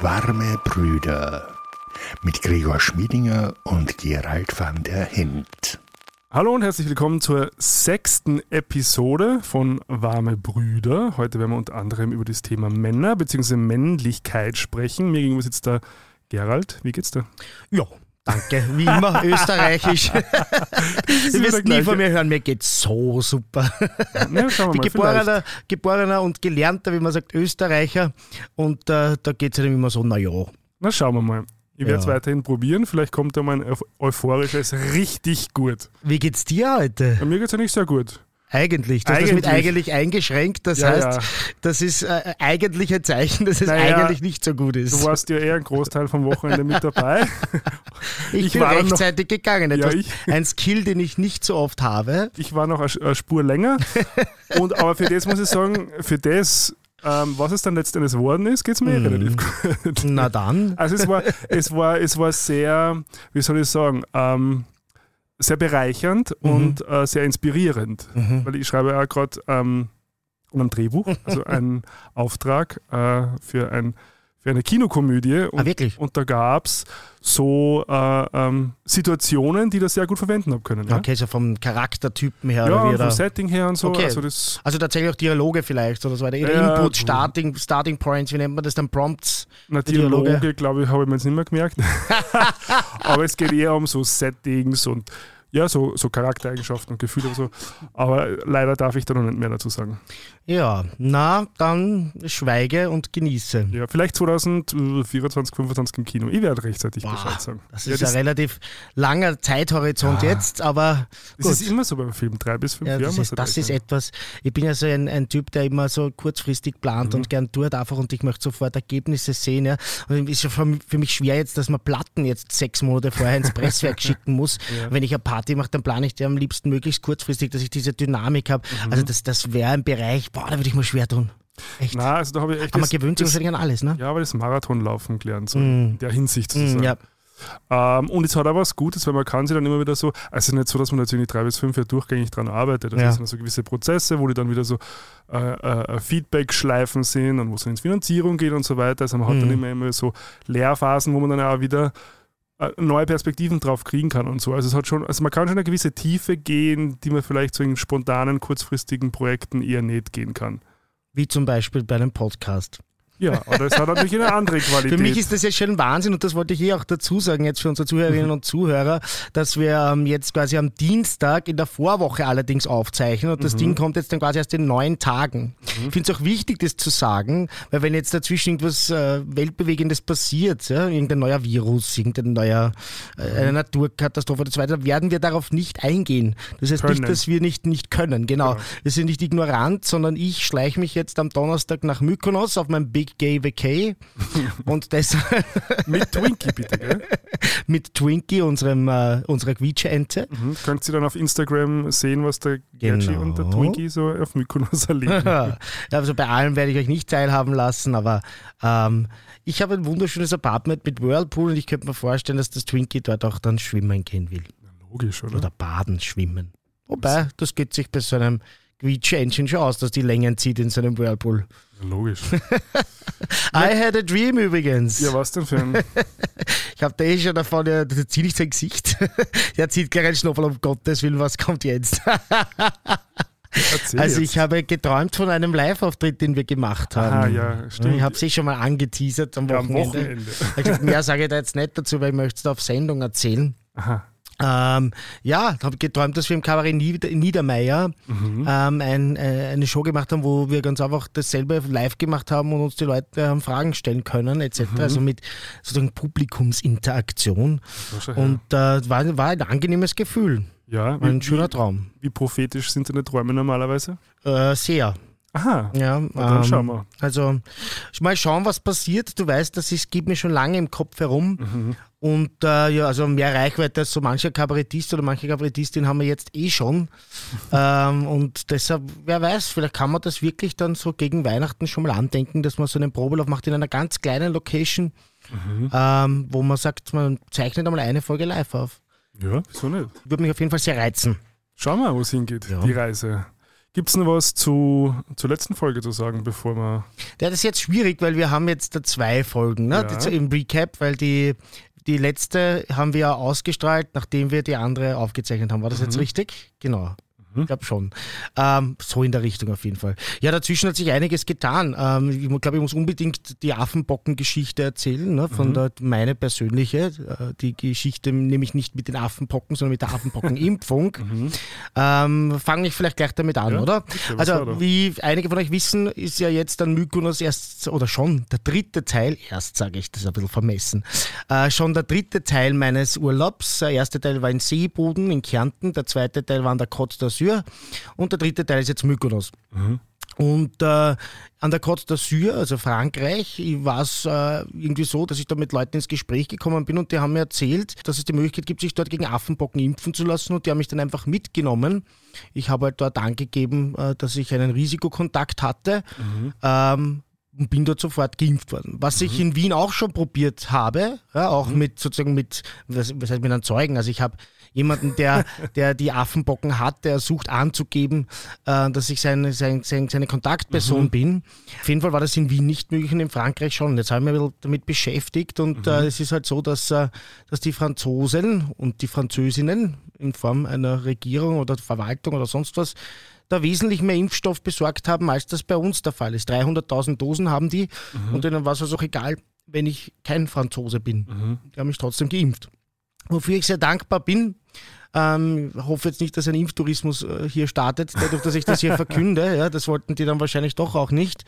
Warme Brüder mit Gregor Schmiedinger und Gerald van der Hint. Hallo und herzlich willkommen zur sechsten Episode von Warme Brüder. Heute werden wir unter anderem über das Thema Männer bzw. Männlichkeit sprechen. Mir gegenüber sitzt da Gerald. Wie geht's dir? Ja, danke. Wie immer österreichisch. Du wirst nie von mir hören, mir geht's so super. Ja, schauen wir Ich bin mal. geborener, geborener und gelernter, wie man sagt, Österreicher. Und äh, da geht's halt immer so, naja. Na, schauen wir mal. Ich werde es Ja. weiterhin probieren. Vielleicht kommt da mal ein euph- euphorisches richtig gut. Wie geht's dir heute? Bei mir geht's ja nicht sehr gut. Eigentlich. Du hast das mit Eigentlich. eigentlich eingeschränkt. Das Ja, heißt, ja. das ist äh, eigentlich ein Zeichen, dass es Naja, eigentlich nicht so gut ist. Du warst ja eher einen Großteil vom Wochenende mit dabei. ich, ich bin war noch- rechtzeitig gegangen. Ja, ich- ein Skill, den ich nicht so oft habe. Ich war noch eine eine Spur länger. Und, aber für das muss ich sagen, für das, ähm, was es dann letztendlich geworden ist, geht es mir Mhm. relativ gut. Na dann. Also es war, es war, es war sehr, wie soll ich sagen, ähm, sehr bereichernd Mhm. und äh, sehr inspirierend. Weil ich schreibe ja gerade ähm, einem Drehbuch, also einen Auftrag äh, für, ein, für eine Kinokomödie. Und, Ah, wirklich? und da gab es so äh, ähm, Situationen, die das sehr gut verwenden habe können. Ja, Okay, so vom Charaktertypen her. ja oder wie und vom da- Setting her und so. Okay. Also das, Also tatsächlich auch Dialoge vielleicht oder so weiter. Ja, Input, Starting, Starting Points, wie nennt man das dann? Prompts. Na, Dialoge. Dialoge, glaube ich, habe ich mir jetzt nicht mehr gemerkt. Aber es geht eher um so Settings und ja, so, so Charaktereigenschaften und Gefühle und so. Aber leider darf ich da noch nicht mehr dazu sagen. Ja, na, dann schweige und genieße. Ja, vielleicht 2024, 2025 im Kino. Ich werde rechtzeitig Boah, Bescheid sagen. Das ja, ist das, ein relativ langer Zeithorizont Ja. jetzt, aber das gut. ist immer so beim Film. Drei bis fünf ja, Jahre. das, ist, das ist etwas, ich bin ja so ein, ein Typ, der immer so kurzfristig plant Mhm. und gern tut einfach und ich möchte sofort Ergebnisse sehen. Ja. Und es ist ja für mich- für mich schwer jetzt, dass man Platten jetzt sechs Monate vorher ins Presswerk schicken muss. Ja. Wenn ich eine Party mache, dann plane ich die am liebsten möglichst kurzfristig, dass ich diese Dynamik habe. Mhm. Also das, das wäre ein Bereich, boah, da würde ich mir schwer tun. Echt. Na, also da habe ich echt Aber man das, gewöhnt sich wahrscheinlich an alles, ne? ja, aber das Marathonlaufen gelernt, so Mm. in der Hinsicht Mm, sozusagen. ja. Ähm, und es hat auch was Gutes, weil man kann sich dann immer wieder so, also es ist nicht so, dass man natürlich drei bis fünf Jahre durchgängig dran arbeitet. Das Ja. sind so gewisse Prozesse, wo die dann wieder so äh, äh, Feedback-Schleifen sind und wo es dann ins Finanzierung geht und so weiter. Also man hat dann Mhm. immer, immer so Lehrphasen, wo man dann auch wieder äh, neue Perspektiven drauf kriegen kann und so. Also es hat schon, also man kann schon eine gewisse Tiefe gehen, die man vielleicht so in spontanen, kurzfristigen Projekten eher nicht gehen kann. Wie zum Beispiel bei einem Podcast. Ja, aber es hat natürlich eine andere Qualität. Für mich ist das jetzt schon Wahnsinn und das wollte ich hier auch dazu sagen, jetzt für unsere Zuhörerinnen und Zuhörer, dass wir ähm, jetzt quasi am Dienstag in der Vorwoche allerdings aufzeichnen und das Ding kommt jetzt dann quasi erst in neun Tagen. Ich finde es auch wichtig, das zu sagen, weil wenn jetzt dazwischen irgendwas äh, Weltbewegendes passiert, ja, irgendein neuer Virus, irgendein neuer, äh, eine Naturkatastrophe und so weiter, werden wir darauf nicht eingehen. Das heißt Können. nicht, dass wir nicht, nicht können, genau. Genau. Wir sind nicht ignorant, sondern ich schleiche mich jetzt am Donnerstag nach Mykonos auf mein Big Gay Vacay und deshalb Mit Twinkie bitte, gell? mit Twinkie, unserem, äh, unserer Quietsche-Ente. Mhm. Könnt ihr dann auf Instagram sehen, was der Gertschi Genau. und der Twinkie so auf Mykonos erleben. Also bei allem werde ich euch nicht teilhaben lassen, aber ähm, ich habe ein wunderschönes Apartment mit Whirlpool und ich könnte mir vorstellen, dass das Twinkie dort auch dann schwimmen gehen will. Logisch, oder? Oder baden, schwimmen. Wobei, das geht sich bei so einem Quietsche-Engine schon aus, dass die Längen zieht in so einem Whirlpool. Logisch. I had a dream übrigens. Ja, was denn für ein. Ich habe da eh schon davon, der, der zieht nicht sein Gesicht. Der zieht gleich einen Schnuffel, um Gottes Willen, was kommt jetzt? Erzähl Also jetzt. ich habe geträumt von einem Live-Auftritt, den wir gemacht haben. Aha, ja, stimmt. Ich habe es eh schon mal angeteasert am ja, am Wochenende. Wochenende. Ich glaub, mehr sage ich da jetzt nicht dazu, weil ich möchte es auf Sendung erzählen. Aha. Ähm, ja, habe geträumt, dass wir im Kabarett Nieder Niedermeier Mhm. ähm, ein, äh, eine Show gemacht haben, wo wir ganz einfach dasselbe live gemacht haben und uns die Leute haben Fragen stellen können, etc. Mhm. Also mit sozusagen Publikumsinteraktion. Und äh, war, war ein angenehmes Gefühl. ja, Ein wie, schöner Traum. wie prophetisch sind deine Träume normalerweise? Äh, sehr. Aha. Ja, Na, dann ähm, schauen wir. Also mal schauen, was passiert. Du weißt, das ist, geht mir schon lange im Kopf herum. Mhm. Und äh, ja, also mehr Reichweite als so mancher Kabarettist oder manche Kabarettistin haben wir jetzt eh schon. ähm, und deshalb, wer weiß, vielleicht kann man das wirklich dann so gegen Weihnachten schon mal andenken, dass man so einen Probelauf macht in einer ganz kleinen Location, Mhm. ähm, wo man sagt, man zeichnet einmal eine Folge live auf. Ja, wieso nicht? Würde mich auf jeden Fall sehr reizen. Schauen wir, wo es hingeht, Ja. die Reise. Gibt es noch was zu, zur letzten Folge zu sagen, bevor wir. Ja, das ist jetzt schwierig, weil wir haben jetzt da zwei Folgen ne? Ja. im Recap, weil die, die letzte haben wir ja ausgestrahlt, nachdem wir die andere aufgezeichnet haben. War das jetzt richtig? Genau. Ich glaube schon. Ähm, so in der Richtung auf jeden Fall. Ja, dazwischen hat sich einiges getan. Ähm, ich glaube, ich muss unbedingt die Affenpocken-Geschichte erzählen, ne, von der meine persönliche. Äh, die Geschichte nämlich nicht mit den Affenpocken, sondern mit der Affenpockenimpfung. Ähm, Fange ich vielleicht gleich damit an, Ja, oder? bitte, also, wie einige von euch wissen, ist ja jetzt dann Mykonos erst, oder schon der dritte Teil, erst sage ich, das ist ein bisschen vermessen, äh, schon der dritte Teil meines Urlaubs. Der erste Teil war in Seeboden in Kärnten, der zweite Teil war an der Côte d'Azur und der dritte Teil ist jetzt Mykonos. Und äh, an der Côte d'Azur, also Frankreich, war es äh, irgendwie so, dass ich da mit Leuten ins Gespräch gekommen bin und die haben mir erzählt, dass es die Möglichkeit gibt, sich dort gegen Affenpocken impfen zu lassen und die haben mich dann einfach mitgenommen. Ich habe halt dort angegeben, äh, dass ich einen Risikokontakt hatte. Ähm, und bin dort sofort geimpft worden. Was ich in Wien auch schon probiert habe, ja, auch mit sozusagen mit, was, was heißt mit einem Zeugen. Also ich habe jemanden, der, der die Affenbocken hat, der sucht anzugeben, äh, dass ich seine, sein, sein, seine Kontaktperson bin. Auf jeden Fall war das in Wien nicht möglich und in Frankreich schon. Jetzt habe ich mich damit beschäftigt und äh, es ist halt so, dass, äh, dass die Franzosen und die Französinnen in Form einer Regierung oder Verwaltung oder sonst was da wesentlich mehr Impfstoff besorgt haben, als das bei uns der Fall ist. 300.000 Dosen haben die und denen war es also auch egal, wenn ich kein Franzose bin. Die haben mich trotzdem geimpft. Wofür ich sehr dankbar bin. Ähm, hoffe jetzt nicht, dass ein Impftourismus äh, hier startet, dadurch, dass ich das hier verkünde. Ja, das wollten die dann wahrscheinlich doch auch nicht.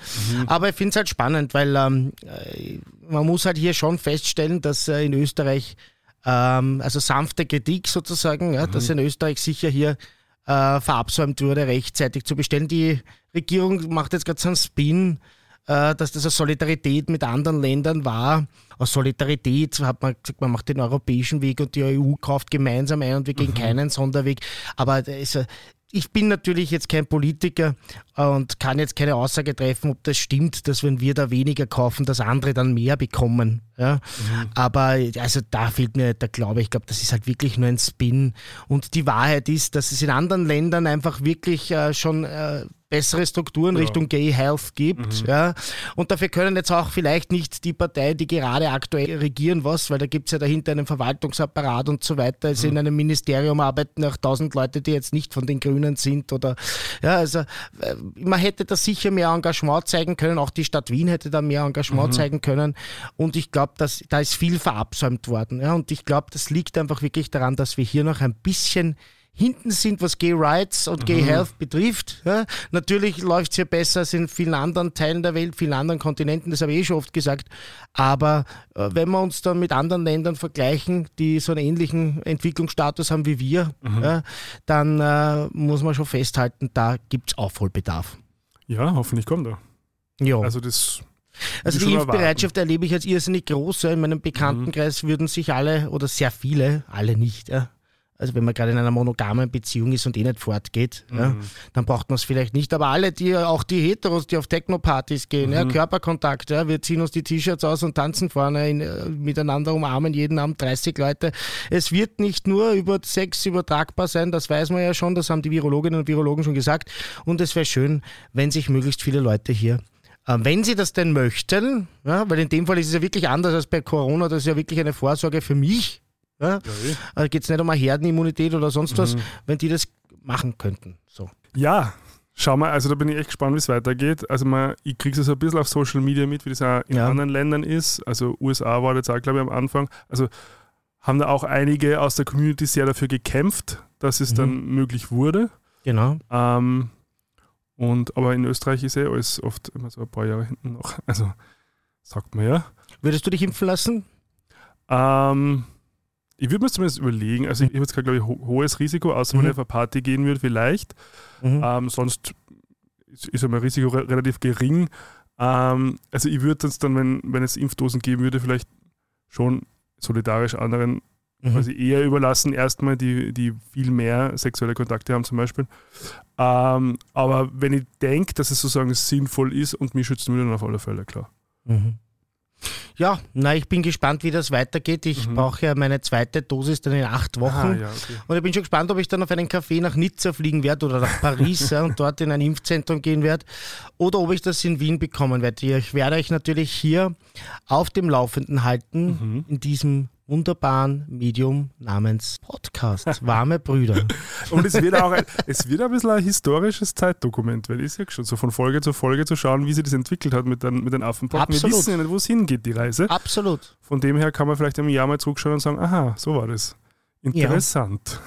Aber ich finde es halt spannend, weil ähm, äh, man muss halt hier schon feststellen, dass äh, in Österreich, ähm, also sanfte Kritik sozusagen, ja, dass in Österreich sicher hier äh, verabsäumt wurde, rechtzeitig zu bestellen. Die Regierung macht jetzt gerade so einen Spin, dass das eine Solidarität mit anderen Ländern war. Aus Solidarität hat man gesagt, man macht den europäischen Weg und die EU kauft gemeinsam ein und wir gehen keinen Sonderweg. Aber ist, äh, ich bin natürlich jetzt kein Politiker und kann jetzt keine Aussage treffen, ob das stimmt, dass wenn wir da weniger kaufen, dass andere dann mehr bekommen. Ja? Aber also da fehlt mir der Glaube. Ich glaube, das ist halt wirklich nur ein Spin. Und die Wahrheit ist, dass es in anderen Ländern einfach wirklich äh, schon äh, bessere Strukturen Richtung Gay Health gibt. Ja. Und dafür können jetzt auch vielleicht nicht die Parteien, die gerade aktuell regieren, was, weil da gibt es ja dahinter einen Verwaltungsapparat und so weiter. Also in einem Ministerium arbeiten auch tausend Leute, die jetzt nicht von den Grünen sind oder ja, also äh, man hätte da sicher mehr Engagement zeigen können, auch die Stadt Wien hätte da mehr Engagement zeigen können. Und ich glaube, dass da ist viel verabsäumt worden. Ja. Und ich glaube, das liegt einfach wirklich daran, dass wir hier noch ein bisschen hinten sind, was Gay Rights und Gay Health betrifft. Ja, natürlich läuft es hier besser als in vielen anderen Teilen der Welt, vielen anderen Kontinenten, das habe ich eh schon oft gesagt. Aber äh, wenn wir uns dann mit anderen Ländern vergleichen, die so einen ähnlichen Entwicklungsstatus haben wie wir, ja, dann äh, muss man schon festhalten, da gibt es Aufholbedarf. Ja, hoffentlich kommt er. Ja. Also das. Also die Impfbereitschaft erlebe ich als irrsinnig groß. Ja. In meinem Bekanntenkreis würden sich alle oder sehr viele, alle nicht, ja. Also wenn man gerade in einer monogamen Beziehung ist und eh nicht fortgeht, ja, dann braucht man es vielleicht nicht. Aber alle, die auch die Heteros, die auf Techno-Partys gehen, ja, Körperkontakt, ja, wir ziehen uns die T-Shirts aus und tanzen vorne in, äh, miteinander, umarmen jeden Abend 30 Leute. Es wird nicht nur über Sex übertragbar sein, das weiß man ja schon, das haben die Virologinnen und Virologen schon gesagt. Und es wäre schön, wenn sich möglichst viele Leute hier wenn Sie das denn möchten, ja, weil in dem Fall ist es ja wirklich anders als bei Corona, das ist ja wirklich eine Vorsorge für mich. Ja, da geht es nicht um eine Herdenimmunität oder sonst was, wenn die das machen könnten. So. Ja, schau mal, also da bin ich echt gespannt, wie es weitergeht. Also man, ich kriege es so ein bisschen auf Social Media mit, wie das auch in Ja. anderen Ländern ist. Also USA war jetzt auch, glaube ich, am Anfang. Also haben da auch einige aus der Community sehr dafür gekämpft, dass es dann möglich wurde. Genau. Ähm, und, aber in Österreich ist eh alles oft immer so ein paar Jahre hinten noch. Also sagt man ja. Würdest du dich impfen lassen? Ähm, ich würde mir zumindest überlegen, also ich habe jetzt kein, glaube ich, ho hohes Risiko, außer wenn Mhm. ich auf eine Party gehen würde, vielleicht. Mhm. Ähm, sonst ist, ist ja mein Risiko re relativ gering. Ähm, also ich würde uns dann, wenn, wenn es Impfdosen geben würde, vielleicht schon solidarisch anderen Mhm. quasi eher überlassen, erstmal, die, die viel mehr sexuelle Kontakte haben zum Beispiel. Ähm, aber wenn ich denke, dass es sozusagen sinnvoll ist und mich schützen würde, dann auf alle Fälle, klar. Mhm. Ja, na, ich bin gespannt, wie das weitergeht. Ich brauche ja meine zweite Dosis dann in acht Wochen. Ah, ja, okay. Und ich bin schon gespannt, ob ich dann auf einen Café nach Nizza fliegen werde oder nach Paris ja, und dort in ein Impfzentrum gehen werde oder ob ich das in Wien bekommen werde. Ich werde euch natürlich hier auf dem Laufenden halten in diesem wunderbaren Medium namens Podcast. Warme Brüder. Und es wird auch ein, es wird ein bisschen ein historisches Zeitdokument, weil ich sehe schon, so von Folge zu Folge zu schauen, wie sich das entwickelt hat mit den, mit den Affenpocken. Wir wissen ja nicht, wo es hingeht, die Reise. Absolut. Von dem her kann man vielleicht im Jahr mal zurückschauen und sagen, aha, so war das. Interessant.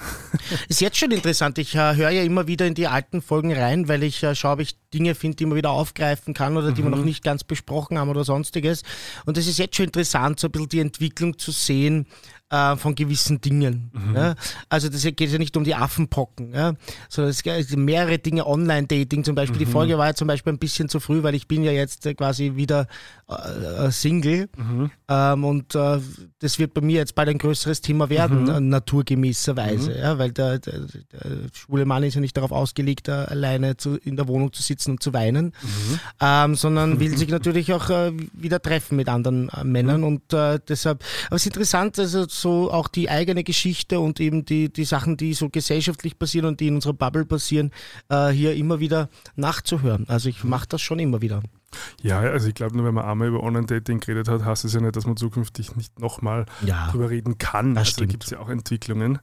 Ist jetzt schon interessant. Ich äh, höre ja immer wieder in die alten Folgen rein, weil ich äh, schaue, ob ich Dinge finde, die man wieder aufgreifen kann oder die wir noch nicht ganz besprochen haben oder sonstiges. Und es ist jetzt schon interessant, so ein bisschen die Entwicklung zu sehen äh, von gewissen Dingen. Ja? Also das geht ja nicht um die Affenpocken, ja? sondern es geht mehrere Dinge, Online-Dating zum Beispiel. Die Folge war ja zum Beispiel ein bisschen zu früh, weil ich bin ja jetzt äh, quasi wieder äh, Single. Ähm, und äh, das wird bei mir jetzt bald ein größeres Thema werden, äh, naturgemäßerweise, ja? weil der, der, der schwule Mann ist ja nicht darauf ausgelegt, äh, alleine zu, in der Wohnung zu sitzen und zu weinen, ähm, sondern will sich natürlich auch äh, wieder treffen mit anderen Männern. Und äh, deshalb, aber es ist interessant, also so auch die eigene Geschichte und eben die, die Sachen, die so gesellschaftlich passieren und die in unserer Bubble passieren, hier immer wieder nachzuhören. Also ich mache das schon immer wieder. Ja, also ich glaube, nur wenn man einmal über Online-Dating geredet hat, heißt es ja nicht, dass man zukünftig nicht nochmal Ja. drüber reden kann. Das also da gibt es ja auch Entwicklungen.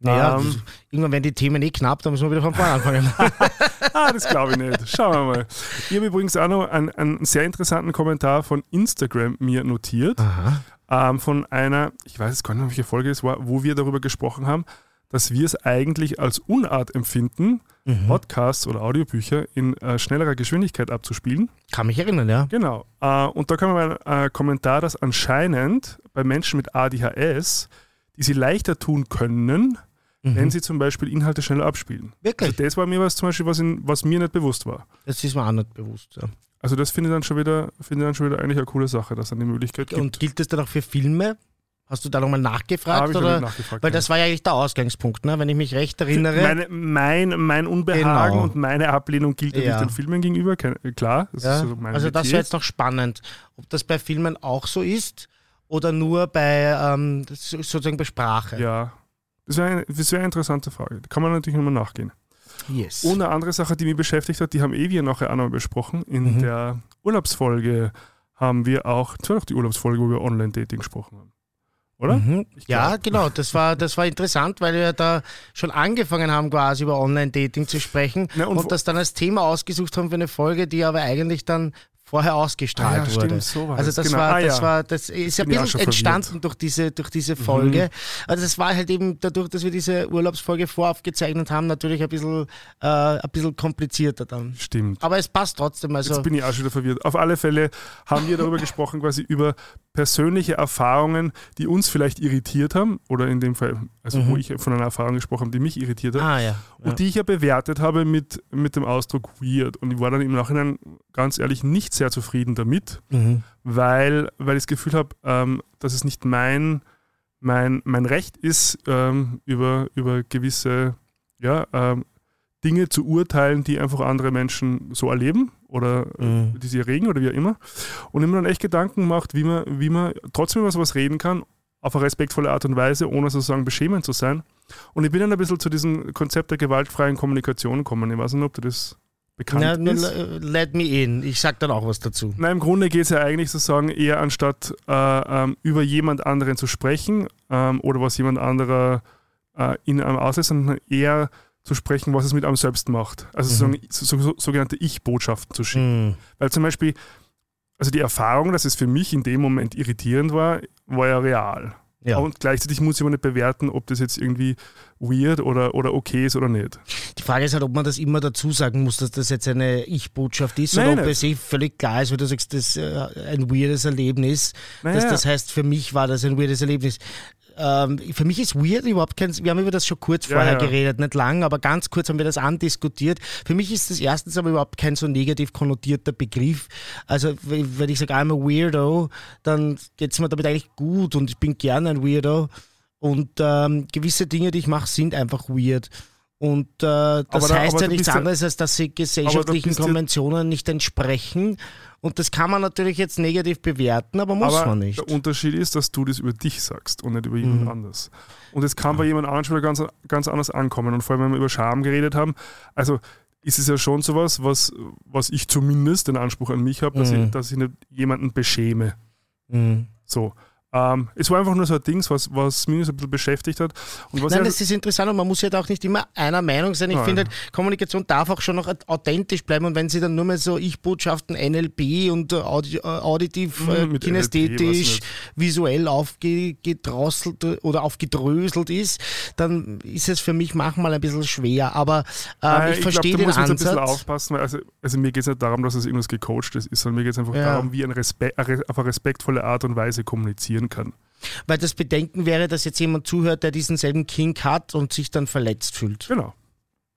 Naja, Ähm, irgendwann werden die Themen eh knapp, dann müssen wir wieder von vorne anfangen. Ah, das glaube ich nicht. Schauen wir mal. Ich habe übrigens auch noch einen, einen sehr interessanten Kommentar von Instagram mir notiert. Ähm, von einer, ich weiß jetzt gar nicht, welche Folge es war, wo wir darüber gesprochen haben, dass wir es eigentlich als Unart empfinden, Podcasts oder Audiobücher in äh, schnellerer Geschwindigkeit abzuspielen. Kann mich erinnern, ja. Genau. Äh, und da kam ein äh, Kommentar, dass anscheinend bei Menschen mit ADHS, die sie leichter tun können, wenn sie zum Beispiel Inhalte schneller abspielen. Wirklich? Also das war mir was zum Beispiel, was, in, was mir nicht bewusst war. Das ist mir auch nicht bewusst. Ja. Also das finde ich dann schon wieder, finde ich dann schon wieder eigentlich eine coole Sache, dass dann die Möglichkeit gibt. Und gilt das dann auch für Filme? Hast du da nochmal nachgefragt? hab ich oder? nachgefragt, Weil das war ja eigentlich der Ausgangspunkt, ne? wenn ich mich recht erinnere. Meine, mein, mein Unbehagen Genau. und meine Ablehnung gilt natürlich Ja. den Filmen gegenüber, klar. Das ja? ist so mein also das wäre jetzt noch spannend, ob das bei Filmen auch so ist oder nur bei ähm, sozusagen bei Sprache. Ja, das wäre eine, das eine interessante Frage. Da kann man natürlich nochmal nachgehen. Yes. Und eine andere Sache, die mich beschäftigt hat, die haben eh wir nachher auch noch besprochen. In Mhm. der Urlaubsfolge haben wir auch, das war doch die Urlaubsfolge, wo wir Online-Dating gesprochen haben. Oder? Mhm. Ja, genau. Das war, das war interessant, weil wir da schon angefangen haben, quasi über Online-Dating zu sprechen Na, und und, das dann als Thema ausgesucht haben für eine Folge, die aber eigentlich dann vorher ausgestrahlt Ah ja, wurde. stimmt, so war also das. das Genau. war, Ah, das ja. war, das ist ja ein bisschen entstanden durch diese, durch diese Folge. Also das war halt eben dadurch, dass wir diese Urlaubsfolge voraufgezeichnet haben, natürlich ein bisschen, äh, ein bisschen komplizierter dann. Stimmt. Aber es passt trotzdem. Also Jetzt bin ich auch schon wieder verwirrt. Auf alle Fälle haben wir darüber gesprochen, quasi über persönliche Erfahrungen, die uns vielleicht irritiert haben, oder in dem Fall, also wo ich von einer Erfahrung gesprochen habe, die mich irritiert hat, Mhm. ah ja. ja. und die ich ja bewertet habe mit, mit dem Ausdruck weird. Und ich war dann im Nachhinein ganz ehrlich nicht sehr zufrieden damit, Mhm. weil, weil ich das Gefühl habe, ähm, dass es nicht mein, mein, mein Recht ist, ähm, über, über gewisse ja, ähm, Dinge zu urteilen, die einfach andere Menschen so erleben oder äh, Mhm. die sie erregen oder wie auch immer. Und ich mir dann echt Gedanken gemacht, wie man, wie man trotzdem über sowas reden kann, auf eine respektvolle Art und Weise, ohne sozusagen beschämend zu sein. Und ich bin dann ein bisschen zu diesem Konzept der gewaltfreien Kommunikation gekommen. Ich weiß nicht, ob dir das bekannt Na, ist. let me in. Ich sag dann auch was dazu. Na, im Grunde geht es ja eigentlich sozusagen eher anstatt äh, ähm, über jemand anderen zu sprechen ähm, oder was jemand anderer äh, in einem auslässt, sondern eher zu sprechen, was es mit einem selbst macht. Also so, sogenannte Ich-Botschaften zu schicken. Mhm. Weil zum Beispiel, also die Erfahrung, dass es für mich in dem Moment irritierend war, war ja real. Ja. Und gleichzeitig muss ich aber nicht bewerten, ob das jetzt irgendwie weird oder, oder okay ist oder nicht. Die Frage ist halt, ob man das immer dazu sagen muss, dass das jetzt eine Ich-Botschaft ist Nein, oder ob es eh völlig klar ist, weil du sagst, das ist äh, ein weirdes Erlebnis. Naja. Dass das heißt, für mich war das ein weirdes Erlebnis. Ähm, für mich ist weird überhaupt kein, wir haben über das schon kurz Ja, vorher ja. geredet, nicht lang, aber ganz kurz haben wir das andiskutiert. Für mich ist das erstens aber überhaupt kein so negativ konnotierter Begriff. Also wenn ich sage, I'm a Weirdo, dann geht es mir damit eigentlich gut und ich bin gerne ein Weirdo. Und ähm, gewisse Dinge, die ich mache, sind einfach weird. Und äh, das Aber heißt ja nichts anderes, als dass sie gesellschaftlichen Konventionen nicht entsprechen. Und das kann man natürlich jetzt negativ bewerten, aber muss Aber man nicht. der Unterschied ist, dass du das über dich sagst und nicht über jemand Mhm. anders. Und es kann bei jemand anderem schon ganz, ganz anders ankommen. Und vor allem, wenn wir über Scham geredet haben, also ist es ja schon sowas, was, was ich zumindest den Anspruch an mich habe, dass, Mhm. ich, dass ich nicht jemanden beschäme. Mhm. So. Ähm, es war einfach nur so ein Ding, was, was mich so ein bisschen beschäftigt hat. Und was Nein, ich das ist interessant und man muss ja da auch nicht immer einer Meinung sein. Ich Nein. finde, halt, Kommunikation darf auch schon noch authentisch bleiben und wenn sie dann nur mehr so Ich-Botschaften, NLP und äh, Audi äh, auditiv, Mhm, äh, kinästhetisch, visuell aufgedrosselt oder aufgedröselt ist, dann ist es für mich manchmal ein bisschen schwer. Aber Äh, ich verstehe den da muss man jetzt ein bisschen Ansatz. aufpassen, weil also, also mir geht es nicht darum, dass es irgendwas gecoachtes ist, sondern mir geht es einfach Ja. darum, wie ein Respe auf eine respektvolle Art und Weise kommunizieren kann. Weil das Bedenken wäre, dass jetzt jemand zuhört, der diesen selben Kink hat und sich dann verletzt fühlt. Genau.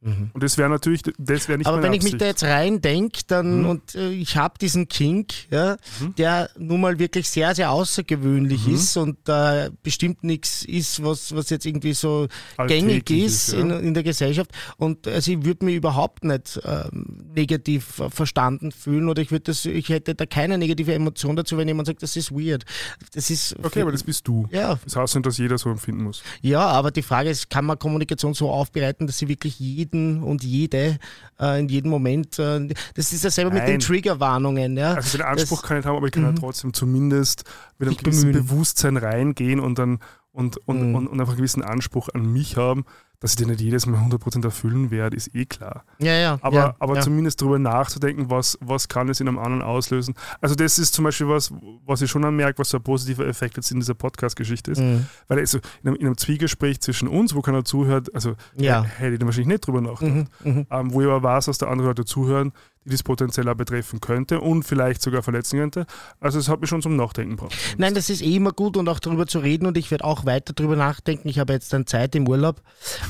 Mhm. Und das wäre natürlich, das wäre nicht Aber wenn ich mich Absicht. da jetzt rein denke, dann Mhm. und äh, ich habe diesen Kink, ja, Mhm. der nun mal wirklich sehr, sehr außergewöhnlich Mhm. ist und äh, bestimmt nichts ist, was, was jetzt irgendwie so Alltäglich gängig ist ja. in, in der Gesellschaft. Und also ich würde mich überhaupt nicht ähm, negativ äh, verstanden fühlen oder ich würde das, ich hätte da keine negative Emotion dazu, wenn jemand sagt, das ist weird. Das ist Okay, aber das bist du. ja, Das heißt nicht, dass jeder so empfinden muss. ja, aber die Frage ist, kann man Kommunikation so aufbereiten, dass sie wirklich jeden und jede äh, in jedem Moment, äh, das ist dasselbe mit den. Triggerwarnungen. Ja? Also den Anspruch Das- kann ich haben, aber ich kann ja Mhm. trotzdem zumindest mit einem gewissen bemühen. Bewusstsein reingehen und dann und, und, Mhm. und, und einfach einen gewissen Anspruch an mich haben, dass ich den nicht jedes Mal 100% erfüllen werde, ist eh klar. ja, ja. Aber, ja, aber ja. zumindest darüber nachzudenken, was, was kann es in einem anderen auslösen. Also das ist zum Beispiel was, was ich schon anmerke, was so ein positiver Effekt jetzt in dieser Podcast-Geschichte ist. Mhm. Weil also in einem, in einem Zwiegespräch zwischen uns, wo keiner zuhört, also Ja. hätte ich da wahrscheinlich nicht drüber nachgedacht. Mhm. Mhm. Ähm, wo ich aber weiß, dass da andere Leute zuhören, die das potenziell auch betreffen könnte und vielleicht sogar verletzen könnte. Also es hat mich schon zum Nachdenken gebracht. Nein, das ist eh immer gut und auch darüber zu reden und ich werde auch weiter darüber nachdenken. Ich habe jetzt dann Zeit im Urlaub,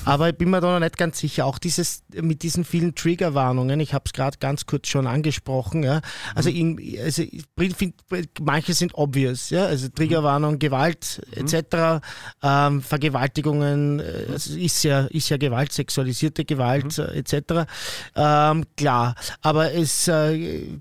aber ich bin mir da noch nicht ganz sicher. Auch dieses mit diesen vielen Triggerwarnungen, ich habe es gerade ganz kurz schon angesprochen. Ja. Also, in, also ich find, manche sind obvious, ja. Also Triggerwarnung, Gewalt etc., ähm, Vergewaltigungen, also ist ja ist ja Gewalt, sexualisierte Gewalt äh, etc. Ähm, klar, aber es äh,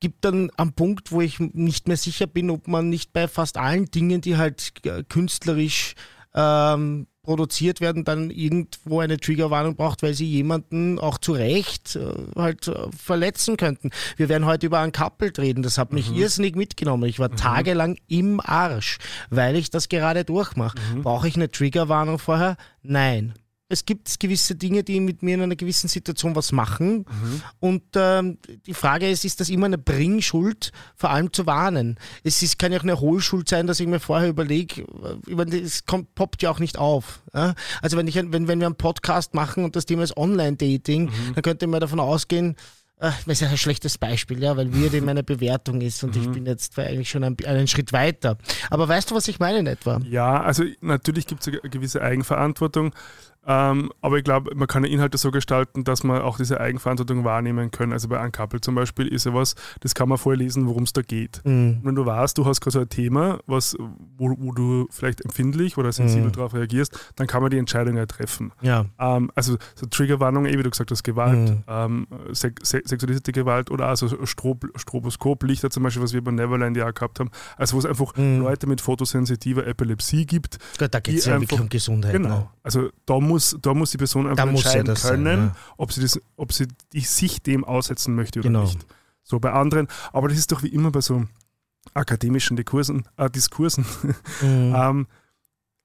gibt dann am Punkt, wo ich nicht mehr sicher bin, ob man nicht bei fast allen Dingen, die halt äh, künstlerisch ähm, produziert werden, dann irgendwo eine Triggerwarnung braucht, weil sie jemanden auch zu Recht äh, halt äh, verletzen könnten. Wir werden heute über Uncoupled reden, das hat mich irrsinnig mitgenommen. Ich war tagelang im Arsch, weil ich das gerade durchmache. Brauche ich eine Triggerwarnung vorher? Nein. Es gibt gewisse Dinge, die mit mir in einer gewissen Situation was machen. Und ähm, die Frage ist, ist das immer eine Bringschuld, vor allem zu warnen? Es ist, kann ja auch eine Hohlschuld sein, dass ich mir vorher überlege, meine, es kommt, poppt ja auch nicht auf. Ja? Also wenn, ich, wenn, wenn wir einen Podcast machen und das Thema ist Online-Dating, dann könnte man davon ausgehen, äh, das ist ein schlechtes Beispiel, ja, weil Weird in meiner Bewertung ist und ich bin jetzt eigentlich schon ein, einen Schritt weiter. Aber weißt du, was ich meine in etwa? Ja, also natürlich gibt es eine gewisse Eigenverantwortung, ähm, aber ich glaube, man kann Inhalte so gestalten, dass man auch diese Eigenverantwortung wahrnehmen können. Also bei Uncoupled zum Beispiel ist ja was, das kann man vorlesen, worum es da geht. Mhm. Wenn du weißt, du hast gerade so ein Thema, was, wo, wo du vielleicht empfindlich oder sensibel Mhm. darauf reagierst, dann kann man die Entscheidung ja treffen. Ja. Ähm, also so Triggerwarnungen, eh wie du gesagt hast, Gewalt, Mhm. ähm, se se sexualisierte Gewalt oder also Strob Stroboskoplichter zum Beispiel, was wir bei Neverland ja gehabt haben. Also wo es einfach Mhm. Leute mit photosensitiver Epilepsie gibt. Da geht es ja wirklich um Gesundheit. Genau. Ne? Also da muss, da muss die Person einfach Da entscheiden das sein, können, ja. ob sie das, ob sie die, sich dem aussetzen möchte oder Genau. nicht. So bei anderen, aber das ist doch wie immer bei so akademischen Diskursen, äh, Diskursen. Mhm. ähm,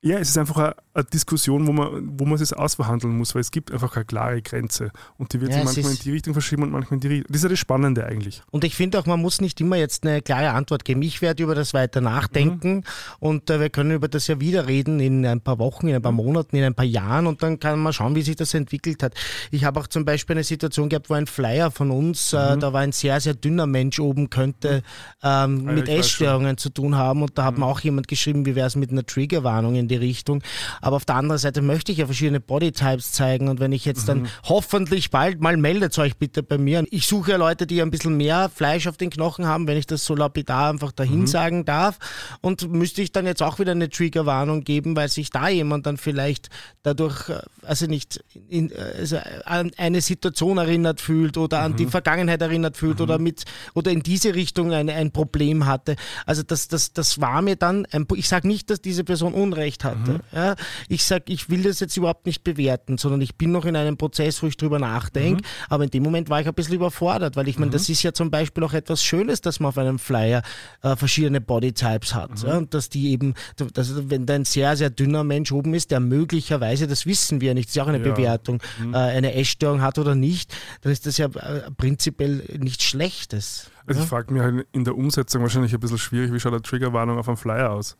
ja, es ist einfach eine, eine Diskussion, wo man, wo man es ausverhandeln muss, weil es gibt einfach keine klare Grenze. Und die wird Ja, manchmal in die Richtung verschieben und manchmal in die Richtung. Das ist ja das Spannende eigentlich. Und ich finde auch, man muss nicht immer jetzt eine klare Antwort geben. Ich werde über das weiter nachdenken und äh, wir können über das ja wieder reden in ein paar Wochen, in ein paar Monaten, in ein paar Jahren und dann kann man schauen, wie sich das entwickelt hat. Ich habe auch zum Beispiel eine Situation gehabt, wo ein Flyer von uns, äh, da war ein sehr, sehr dünner Mensch oben, könnte ähm, Ah ja, mit Essstörungen zu tun haben und da hat mir auch jemand geschrieben, wie wäre es mit einer Triggerwarnung in die Richtung. Aber auf der anderen Seite möchte ich ja verschiedene Bodytypes zeigen und wenn ich jetzt dann hoffentlich bald mal meldet euch bitte bei mir. Ich suche ja Leute, die ein bisschen mehr Fleisch auf den Knochen haben, wenn ich das so lapidar einfach dahin sagen darf. Und müsste ich dann jetzt auch wieder eine Triggerwarnung geben, weil sich da jemand dann vielleicht dadurch, äh, also nicht in, äh, also an eine Situation erinnert fühlt oder an die Vergangenheit erinnert fühlt oder mit oder in diese Richtung ein, ein Problem hatte. Also das, das, das war mir dann, ein, ich sage nicht, dass diese Person Unrecht hatte. Ja, ich sage, ich will das jetzt überhaupt nicht bewerten, sondern ich bin noch in einem Prozess, wo ich drüber nachdenke. Aber in dem Moment war ich ein bisschen überfordert, weil ich meine, das ist ja zum Beispiel auch etwas Schönes, dass man auf einem Flyer äh, verschiedene Bodytypes hat. Ja, und dass die eben, dass, wenn da ein sehr, sehr dünner Mensch oben ist, der möglicherweise, das wissen wir ja nicht, das ist ja auch eine Ja. Bewertung, äh, eine Essstörung hat oder nicht, dann ist das ja äh, prinzipiell nichts Schlechtes. Also ich frage mich halt in der Umsetzung wahrscheinlich ein bisschen schwierig, wie schaut eine Triggerwarnung auf einem Flyer aus?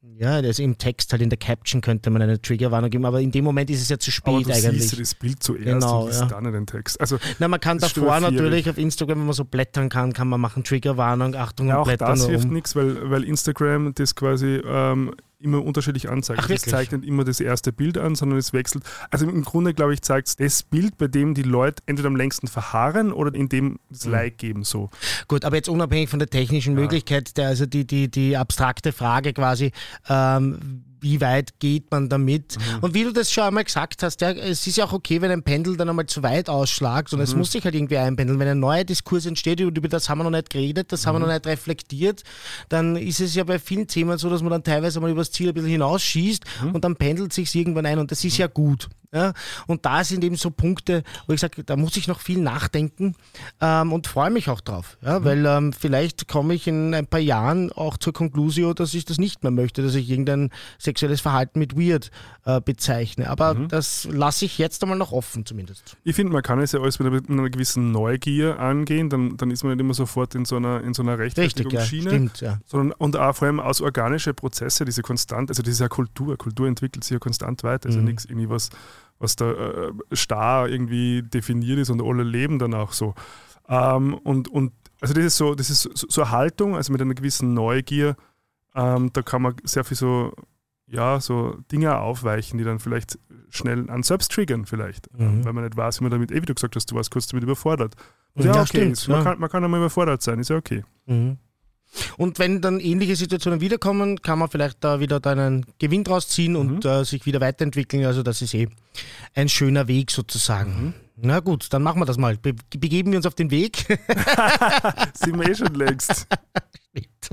Ja, das im Text halt in der Caption könnte man eine Triggerwarnung geben, aber in dem Moment ist es ja zu Aber spät du eigentlich. siehst ja das Bild zuerst Genau, und ja. dann in den Text. Also Na, man kann davor natürlich auf Instagram, wenn man so blättern kann, kann man machen Triggerwarnung, Achtung, ja, und auch blättern das hilft um. nichts, weil, weil Instagram das quasi ähm, immer unterschiedlich anzeigt. Ach, Also es zeigt nicht immer das erste Bild an, sondern es wechselt. Also im Grunde, glaube ich, zeigt es das Bild, bei dem die Leute entweder am längsten verharren oder in dem das Mhm. Like geben. So. Gut, aber jetzt unabhängig von der technischen Möglichkeit, der, also die, die, die abstrakte Frage quasi, ähm, wie weit geht man damit? Mhm. Und wie du das schon einmal gesagt hast, ja, es ist ja auch okay, wenn ein Pendel dann einmal zu weit ausschlagt, es Mhm. muss sich halt irgendwie einpendeln. Wenn ein neuer Diskurs entsteht und über das haben wir noch nicht geredet, das haben Mhm. wir noch nicht reflektiert, dann ist es ja bei vielen Themen so, dass man dann teilweise mal über das Ziel ein bisschen hinausschießt Mhm. und dann pendelt sich irgendwann ein und das ist ja gut. Ja? Und da sind eben so Punkte, wo ich sage, da muss ich noch viel nachdenken ähm, und freue mich auch drauf. Ja? Weil ähm, vielleicht komme ich in ein paar Jahren auch zur Konklusio, dass ich das nicht mehr möchte, dass ich irgendein sexuelles Verhalten mit weird äh, bezeichne. Aber das lasse ich jetzt einmal noch offen zumindest. Ich finde, man kann es ja alles mit einer, mit einer gewissen Neugier angehen, dann, dann ist man nicht immer sofort in so einer, in so einer Richtig, ja, Rechtfertigungsschiene. stimmt. Ja. sondern und auch vor allem aus organische Prozesse, diese konstant, also ja Kultur, Kultur entwickelt sich ja konstant weiter, ist ja Mhm. nichts irgendwie was, was da äh, starr irgendwie definiert ist und alle leben dann auch so. Ähm, und, und also das ist so, das ist so, so eine Haltung, also mit einer gewissen Neugier, ähm, da kann man sehr viel so, ja, so Dinge aufweichen, die dann vielleicht schnell an selbst triggern vielleicht, Mhm. weil man nicht weiß, wie man damit, eh wie du gesagt hast, du warst kurz damit überfordert. Was Ja, ja, okay stimmt, ist. Man, ja. kann, man kann einmal überfordert sein, ist ja okay. Mhm. Und wenn dann ähnliche Situationen wiederkommen, kann man vielleicht da wieder dann einen Gewinn draus ziehen und Mhm. äh, sich wieder weiterentwickeln. Also das ist eh ein schöner Weg sozusagen. Mhm. Na gut, dann machen wir das mal. Be begeben wir uns auf den Weg. Sind wir eh schon längst. Ist,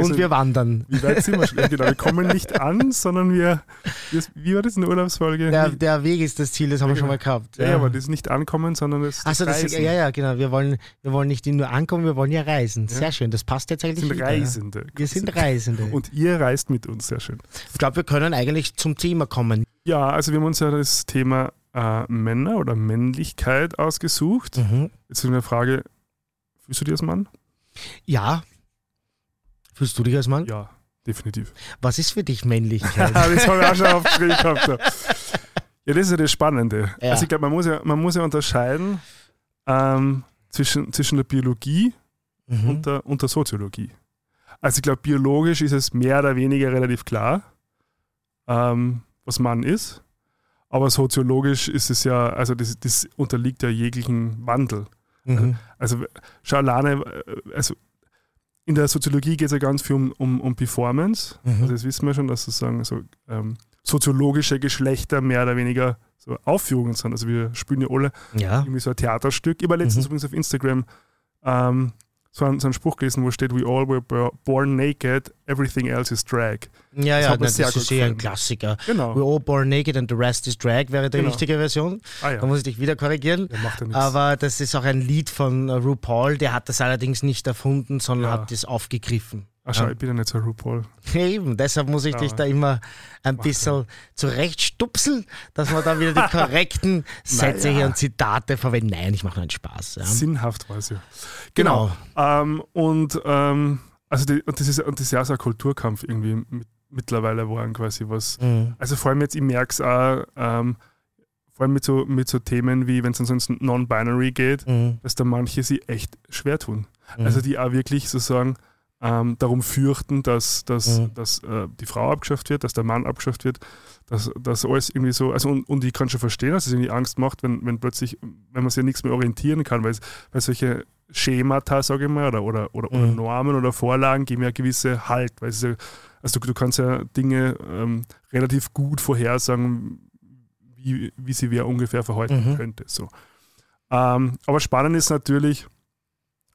und wir wandern. wie weit sind wir schon? Ja, Genau, wir kommen nicht an, sondern wir, wir wie war das in der Urlaubsfolge? Der, der Weg ist das Ziel, das haben wir schon mal gehabt. ja, aber das nicht ankommen, sondern das, Achso, das das, ja, ja, genau. Wir wollen, wir wollen nicht nur ankommen, wir wollen ja reisen. Sehr schön. Das passt jetzt Wir eigentlich. sind wieder, Reisende. Ja. Wir sind Reisende. Und ihr reist mit uns, sehr schön. ich glaube, wir können eigentlich zum Thema kommen. Ja, also wir haben uns ja das Thema äh, Männer oder Männlichkeit ausgesucht. Mhm. Jetzt ist eine Frage, fühlst du dich als Mann? Ja. Fühlst du dich als Mann? Ja, definitiv. Was ist für dich Männlichkeit? das habe ich auch schon aufgeschrieben gehabt. Ja. ja, das ist ja das Spannende. Ja. Also ich glaube, man, muss ja, man muss ja unterscheiden ähm, zwischen, zwischen der Biologie Mhm. und, der, und der Soziologie. Also ich glaube, biologisch ist es mehr oder weniger relativ klar, ähm, was Mann ist. Aber soziologisch ist es ja, also das, das unterliegt ja jeglichen Wandel. Mhm. Also schau alleine, äh, also in der Soziologie geht es ja ganz viel um, um, um Performance. Mhm. Also das wissen wir schon, dass sozusagen so ähm, soziologische Geschlechter mehr oder weniger so Aufführungen sind. Also wir spielen ja alle Ja. irgendwie so ein Theaterstück. Ich habe letztens Mhm. übrigens auf Instagram ähm, so, einen, so einen Spruch gelesen, wo steht, we all were bo- born naked, everything else is drag. Ja, Das ja, nein, sehr das ist eh ein gefallen. Klassiker. Genau. We're all born naked and the rest is drag wäre die Genau. richtige Version. Ah Da ja, muss ich dich wieder korrigieren. ja. Aber das ist auch ein Lied von äh, RuPaul, der hat das allerdings nicht erfunden, sondern Ja. hat das aufgegriffen. Ach schau, ja. ich bin ja nicht so RuPaul. Eben, deshalb muss ich dich Ja. da immer ein bisschen zurechtstupseln, dass wir dann wieder die korrekten Sätze Naja. hier und Zitate verwenden. Nein, ich mache nur einen Spaß. Ja. Sinnhaft war es ja. Genau. Ähm, und ähm, also die, und das ist und das ist ja auch so ein Kulturkampf irgendwie mit, mittlerweile geworden quasi was. Mhm. Also vor allem jetzt, ich merke es auch, ähm, vor allem mit so, mit so Themen wie, wenn es ins Non-Binary geht, Mhm. dass da manche sich echt schwer tun. Mhm. Also die auch wirklich so sagen, ähm, darum fürchten, dass, dass, mhm. dass äh, die Frau abgeschafft wird, dass der Mann abgeschafft wird, dass, dass alles irgendwie so, also und, und ich kann schon verstehen, dass es irgendwie Angst macht, wenn, wenn plötzlich, wenn man sich ja nichts mehr orientieren kann, weil, weil solche Schemata, sage ich mal, oder, oder, oder, mhm. oder, Normen oder Vorlagen geben ja gewisse Halt, weil es ja, also du, du kannst ja Dinge ähm, relativ gut vorhersagen, wie, wie sie wer ungefähr verhalten mhm. könnte. So. Ähm, aber spannend ist natürlich,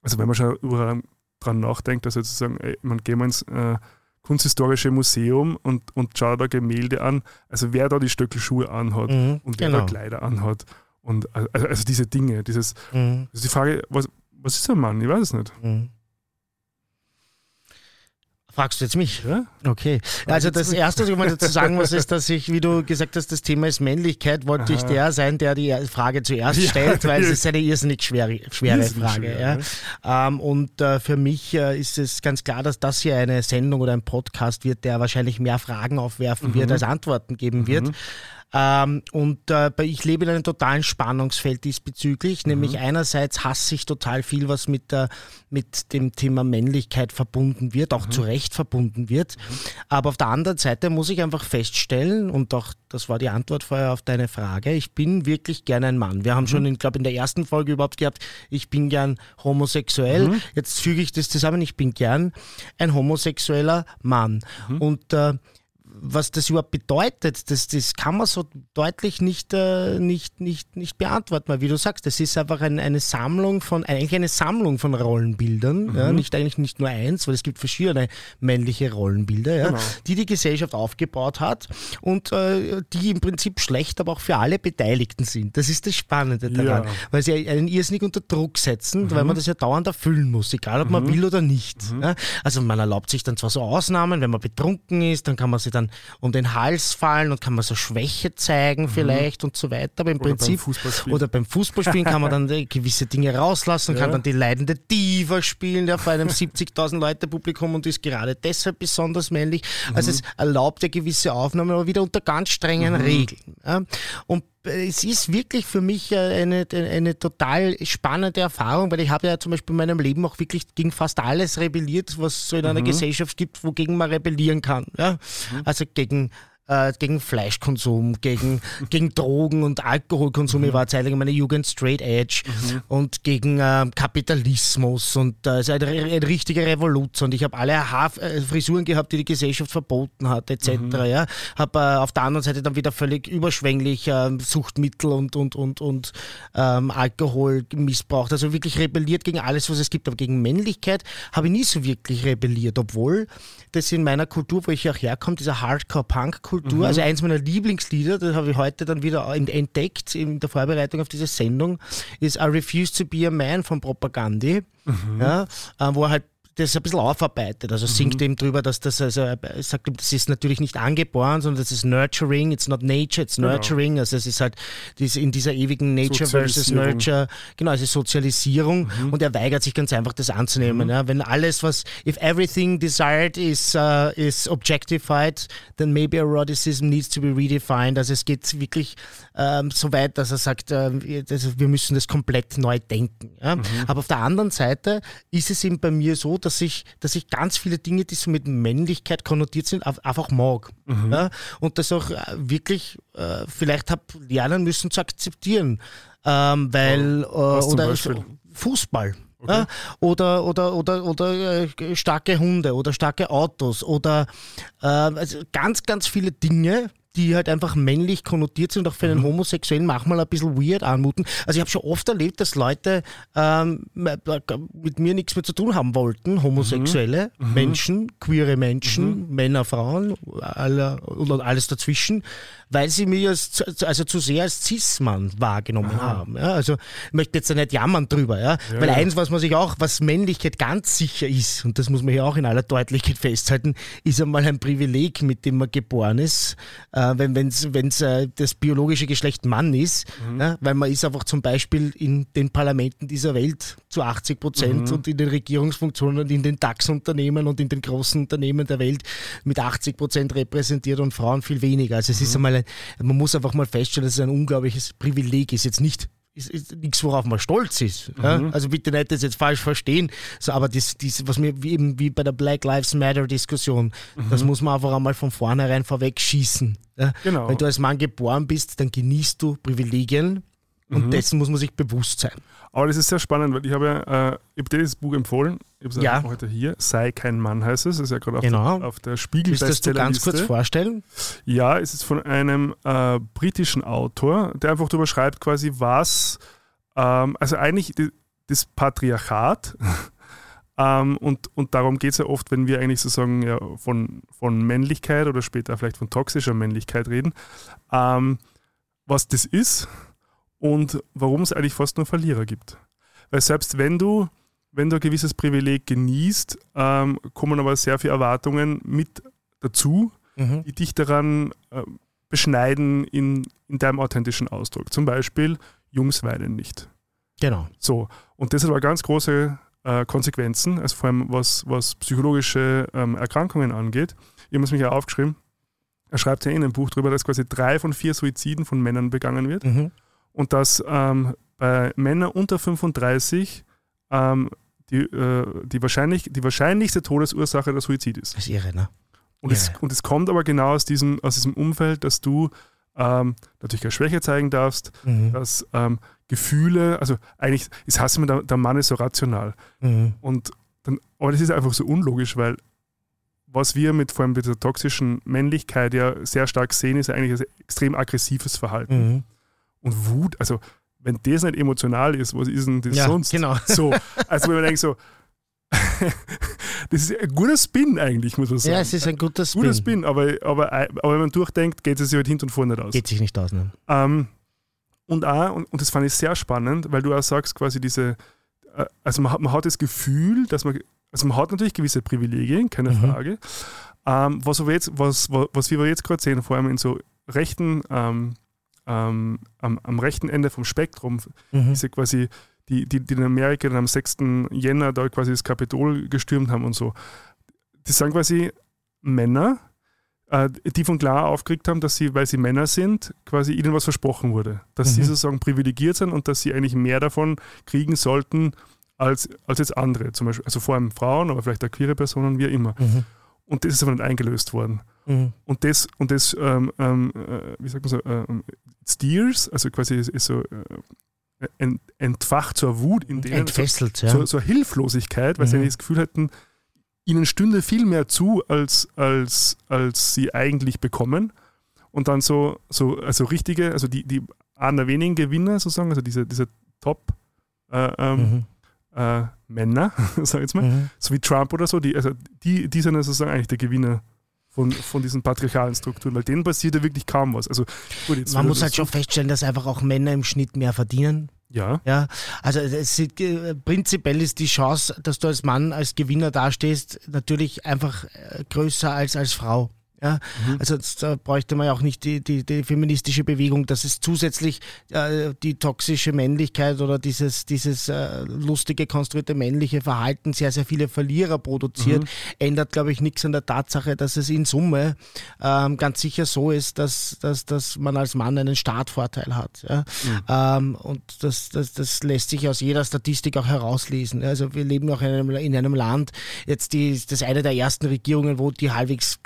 also wenn man schon über dran nachdenkt, dass sozusagen, ey, man geht mal ins äh, Kunsthistorische Museum und, und schaut da Gemälde an, also wer da die Stöckelschuhe anhat mhm, und wer genau. da Kleider anhat. Und also, also diese Dinge, dieses, mhm. also die Frage, was, was ist ein Mann? Ich weiß es nicht. Mhm. Fragst du jetzt mich? Ja? Okay. Also das Erste, was ich mal dazu sagen muss, ist, dass ich, wie du gesagt hast, das Thema ist Männlichkeit, wollte Aha. ich der sein, der die Frage zuerst ja, stellt, weil es ist eine irrsinnig schwere, schwere irrsinnig Frage. Schwer, ja. Ähm, und äh, für mich äh, ist es ganz klar, dass das hier eine Sendung oder ein Podcast wird, der wahrscheinlich mehr Fragen aufwerfen mhm. wird, als Antworten geben mhm. wird. Ähm, und äh, ich lebe in einem totalen Spannungsfeld diesbezüglich, mhm. nämlich einerseits hasse ich total viel, was mit, der, mit dem Thema Männlichkeit verbunden wird, auch mhm. zu Recht verbunden wird. Mhm. Aber auf der anderen Seite muss ich einfach feststellen, und auch das war die Antwort vorher auf deine Frage, ich bin wirklich gern ein Mann. Wir haben schon, ich glaube, in der ersten Folge überhaupt gehabt, ich bin gern homosexuell. Mhm. Jetzt füge ich das zusammen, ich bin gern ein homosexueller Mann. Mhm. Und äh, was das überhaupt bedeutet, das, das kann man so deutlich nicht, äh, nicht, nicht, nicht beantworten, weil wie du sagst, das ist einfach ein, eine Sammlung von, eigentlich eine Sammlung von Rollenbildern, mhm. ja, nicht eigentlich nicht nur eins, weil es gibt verschiedene männliche Rollenbilder, ja, genau. die die Gesellschaft aufgebaut hat und äh, die im Prinzip schlecht, aber auch für alle Beteiligten sind. Das ist das Spannende daran, ja. weil sie einen irrsinnig unter Druck setzen, mhm. weil man das ja dauernd erfüllen muss, egal ob mhm. man will oder nicht. Mhm. Also man erlaubt sich dann zwar so Ausnahmen, wenn man betrunken ist, dann kann man sich dann um den Hals fallen und kann man so Schwäche zeigen mhm. vielleicht und so weiter. Aber im oder Prinzip, beim oder beim Fußballspielen kann man dann gewisse Dinge rauslassen, ja. kann dann die leidende Diva spielen, der vor einem 70.000 Leute Publikum und ist gerade deshalb besonders männlich. Also mhm. es erlaubt ja gewisse Aufnahmen, aber wieder unter ganz strengen mhm. Regeln. Ja. Und es ist wirklich für mich äh, eine, eine total spannende Erfahrung, weil ich habe ja zum Beispiel in meinem Leben auch wirklich gegen fast alles rebelliert, was es so in einer mhm. Gesellschaft gibt, wogegen man rebellieren kann. Ja? Mhm. Also gegen äh, gegen Fleischkonsum, gegen, gegen Drogen und Alkoholkonsum. Mhm. Ich war zeitlang in meiner Jugend straight edge mhm. und gegen äh, Kapitalismus und äh, es ist eine, eine richtige Revolution. Und ich habe alle Haar äh, Frisuren gehabt, die die Gesellschaft verboten hat, etc. Mhm. Ja. Habe äh, auf der anderen Seite dann wieder völlig überschwänglich äh, Suchtmittel und, und, und, und ähm, Alkohol missbraucht. Also wirklich rebelliert gegen alles, was es gibt. Aber gegen Männlichkeit habe ich nie so wirklich rebelliert, obwohl das in meiner Kultur, wo ich auch herkomme, dieser Hardcore-Punk-Kultur, Kultur. Mhm. Also eins meiner Lieblingslieder, das habe ich heute dann wieder entdeckt in der Vorbereitung auf diese Sendung, ist I Refuse to be a Man von Propagandi. Mhm. Ja, äh, wo er halt das ein bisschen aufarbeitet. Also singt mhm. eben drüber, dass das, also sagt, das ist natürlich nicht angeboren, sondern das ist nurturing, it's not nature, it's genau. nurturing. Also es ist halt diese, in dieser ewigen Nature versus Nurture, genau, es ist Sozialisierung mhm. und er weigert sich ganz einfach, das anzunehmen. Mhm. Ja. Wenn alles, was, if everything desired is, uh, is objectified, then maybe eroticism needs to be redefined. Also es geht wirklich ähm, so weit, dass er sagt, äh, wir müssen das komplett neu denken. Ja. Mhm. Aber auf der anderen Seite ist es eben bei mir so, dass ich, dass ich ganz viele Dinge, die so mit Männlichkeit konnotiert sind, einfach mag. Mhm. Ja? Und das auch äh, wirklich äh, vielleicht habe lernen müssen zu akzeptieren. Ähm, weil, äh, oder Fußball. Okay. Ja? Oder, oder, oder, oder äh, starke Hunde oder starke Autos oder äh, also ganz, ganz viele Dinge, die halt einfach männlich konnotiert sind und auch für einen mhm. Homosexuellen manchmal ein bisschen weird anmuten. Also ich habe schon oft erlebt, dass Leute ähm, mit mir nichts mehr zu tun haben wollten, homosexuelle mhm. mhm. Menschen, queere Menschen, mhm. Männer, Frauen alle, und alles dazwischen, weil sie mich als, also zu sehr als Cis-Mann wahrgenommen Aha. haben. Ja, also ich möchte jetzt da nicht jammern drüber, ja? ja weil eins, was man sich auch, was Männlichkeit ganz sicher ist, und das muss man hier auch in aller Deutlichkeit festhalten, ist einmal ein Privileg, mit dem man geboren ist. Äh, äh, wenn es wenn's, äh, das biologische Geschlecht Mann ist, mhm. ja, weil man ist einfach zum Beispiel in den Parlamenten dieser Welt zu 80 Prozent mhm. und in den Regierungsfunktionen und in den DAX-Unternehmen und in den großen Unternehmen der Welt mit 80 Prozent repräsentiert und Frauen viel weniger. Also es ist mhm. einmal, ein, man muss einfach mal feststellen, dass es ein unglaubliches Privileg ist. Jetzt nicht ist, ist nichts, worauf man stolz ist. Ja? Also bitte nicht das jetzt falsch verstehen. So, aber das, das, was mir wie eben wie bei der Black Lives Matter Diskussion, das muss man einfach einmal von vornherein vorweg schießen. Ja? Genau. Wenn du als Mann geboren bist, dann genießt du Privilegien und dessen muss man sich bewusst sein. Aber das ist sehr spannend, weil ich habe ja, äh, ich habe dir das Buch empfohlen. Ich habe es Ja. ja. heute hier. Sei kein Mann heißt es. Das ist ja gerade auf, Genau. der, auf der Spiegel Willst du das du ganz kurz vorstellen? Ja, es ist von einem äh, britischen Autor, der einfach darüber schreibt, quasi was, ähm, also eigentlich die, das Patriarchat. ähm, und, und darum geht es ja oft, wenn wir eigentlich sozusagen ja, von, von Männlichkeit oder später vielleicht von toxischer Männlichkeit reden, ähm, was das ist und warum es eigentlich fast nur Verlierer gibt. Weil selbst wenn du, wenn du ein gewisses Privileg genießt, ähm, kommen aber sehr viele Erwartungen mit dazu, Mhm. die dich daran äh, beschneiden in, in deinem authentischen Ausdruck. Zum Beispiel, Jungs weinen nicht. Genau. So, und das hat aber ganz große äh, Konsequenzen, also vor allem was, was psychologische ähm, Erkrankungen angeht. Ich habe es mich ja aufgeschrieben. Er schreibt ja in einem Buch darüber, dass quasi drei von vier Suiziden von Männern begangen wird Mhm. Und dass ähm, bei Männern unter 35 ähm, die, äh, die, wahrscheinlich, die wahrscheinlichste Todesursache der Suizid ist. Das ist irre, ne? Und, es, Ja. und es kommt aber genau aus diesem, aus diesem Umfeld, dass du ähm, natürlich keine Schwäche zeigen darfst, Mhm. dass ähm, Gefühle, also eigentlich, es heißt immer, der, der Mann ist so rational. Mhm. Und dann, aber das ist einfach so unlogisch, weil was wir mit vor allem dieser toxischen Männlichkeit ja sehr stark sehen, ist eigentlich ein extrem aggressives Verhalten. Mhm. Und Wut, also wenn das nicht emotional ist, was ist denn das Ja, sonst? genau. So, also wenn man denkt so, das ist ein guter Spin eigentlich, muss man sagen. Ja, es ist ein guter Spin. Guter Spin, aber, aber, aber wenn man durchdenkt, geht es sich halt hinten und vorne nicht aus. Geht sich nicht aus, ne? Ähm, und auch, und, und das fand ich sehr spannend, weil du auch sagst, quasi diese, äh, also man hat, man hat das Gefühl, dass man, also man hat natürlich gewisse Privilegien, keine Mhm. Frage. Ähm, was, aber jetzt, was, was, was wir jetzt gerade sehen, vor allem in so rechten, ähm, ähm, am, am rechten Ende vom Spektrum, Mhm. diese quasi, die, die, die in Amerika dann am 6. Jänner da quasi das Kapitol gestürmt haben und so. Das sind quasi Männer, äh, die von klar aufgeregt haben, dass sie, weil sie Männer sind, quasi ihnen was versprochen wurde. Dass sie Mhm. sozusagen privilegiert sind und dass sie eigentlich mehr davon kriegen sollten als, als jetzt andere. Zum Beispiel, also vor allem Frauen, aber vielleicht auch queere Personen, wie immer. Mhm. Und das ist aber nicht eingelöst worden. Mhm. Und das, und das ähm, ähm, äh, wie sagt man so, ähm, steers, also quasi ist, ist so äh, ent, entfacht zur Wut in denen, so, Entfesselt, ja. so, so Hilflosigkeit, weil sie Mhm. eigentlich das Gefühl hatten, ihnen stünde viel mehr zu, als, als, als sie eigentlich bekommen. Und dann so, so also richtige, also die, die einer wenigen Gewinner sozusagen, also diese, diese Top äh, ähm, Mhm. äh, Männer, sag ich jetzt mal, Mhm. so wie Trump oder so, die, also die, die sind ja sozusagen eigentlich der Gewinner von, von diesen patriarchalen Strukturen, weil denen passiert ja wirklich kaum was. Also gut, jetzt Man muss halt schon feststellen, dass einfach auch Männer im Schnitt mehr verdienen. Ja, Ja, also ist, äh, prinzipiell ist die Chance, dass du als Mann als Gewinner dastehst, natürlich einfach äh, größer als als Frau. Ja, Mhm. also da bräuchte man ja auch nicht die, die, die feministische Bewegung, dass es zusätzlich äh, die toxische Männlichkeit oder dieses, dieses äh, lustige, konstruierte männliche Verhalten sehr, sehr viele Verlierer produziert, Mhm. ändert, glaube ich, nichts an der Tatsache, dass es in Summe ähm, ganz sicher so ist, dass, dass, dass man als Mann einen Startvorteil hat. Ja? Ähm, und das, das, das lässt sich aus jeder Statistik auch herauslesen. Also wir leben auch in einem, in einem Land, jetzt die, das ist eine der ersten Regierungen, wo die halbwegs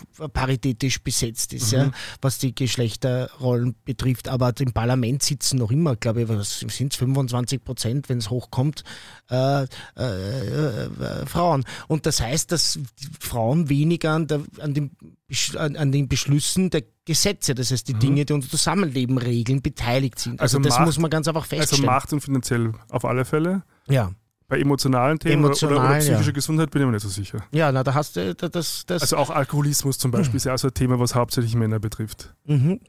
paritätisch besetzt ist, ja, was die Geschlechterrollen betrifft. Aber im Parlament sitzen noch immer, glaube ich, was sind es 25 Prozent, wenn es hochkommt, äh, äh, äh, Frauen. Und das heißt, dass Frauen weniger an, der, an, den, Besch- an, an den Beschlüssen der Gesetze, das heißt die Dinge, die unser Zusammenleben regeln, beteiligt sind. Also, Also das Macht- muss man ganz einfach also feststellen. Macht und finanziell auf alle Fälle. ja. Bei emotionalen Themen oder, oder, Emotional, oder psychischer ja. Gesundheit bin ich mir nicht so sicher. ja, na, da hast du da- das, das Also auch Alkoholismus zum Beispiel ist ja auch so ein Thema, was hauptsächlich Männer betrifft. Mhm.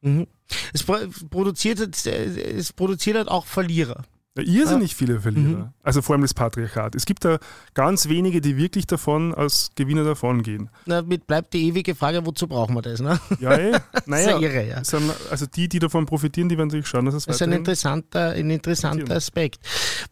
Mhm. Es, pro produziert, äh, es produziert halt auch Verlierer. Ja, Ja. nicht viele Verlierer. Mhm. Also vor allem das Patriarchat. Es gibt da ganz wenige, die wirklich davon als Gewinner davon gehen. Damit bleibt die ewige Frage, wozu brauchen wir das? Ne? Ja, eh. Das ist naja. ja irre, ja. es sind- Also die, die davon profitieren, die werden natürlich schauen, dass es Das ist ein interessanter, ein interessanter. Aspekt.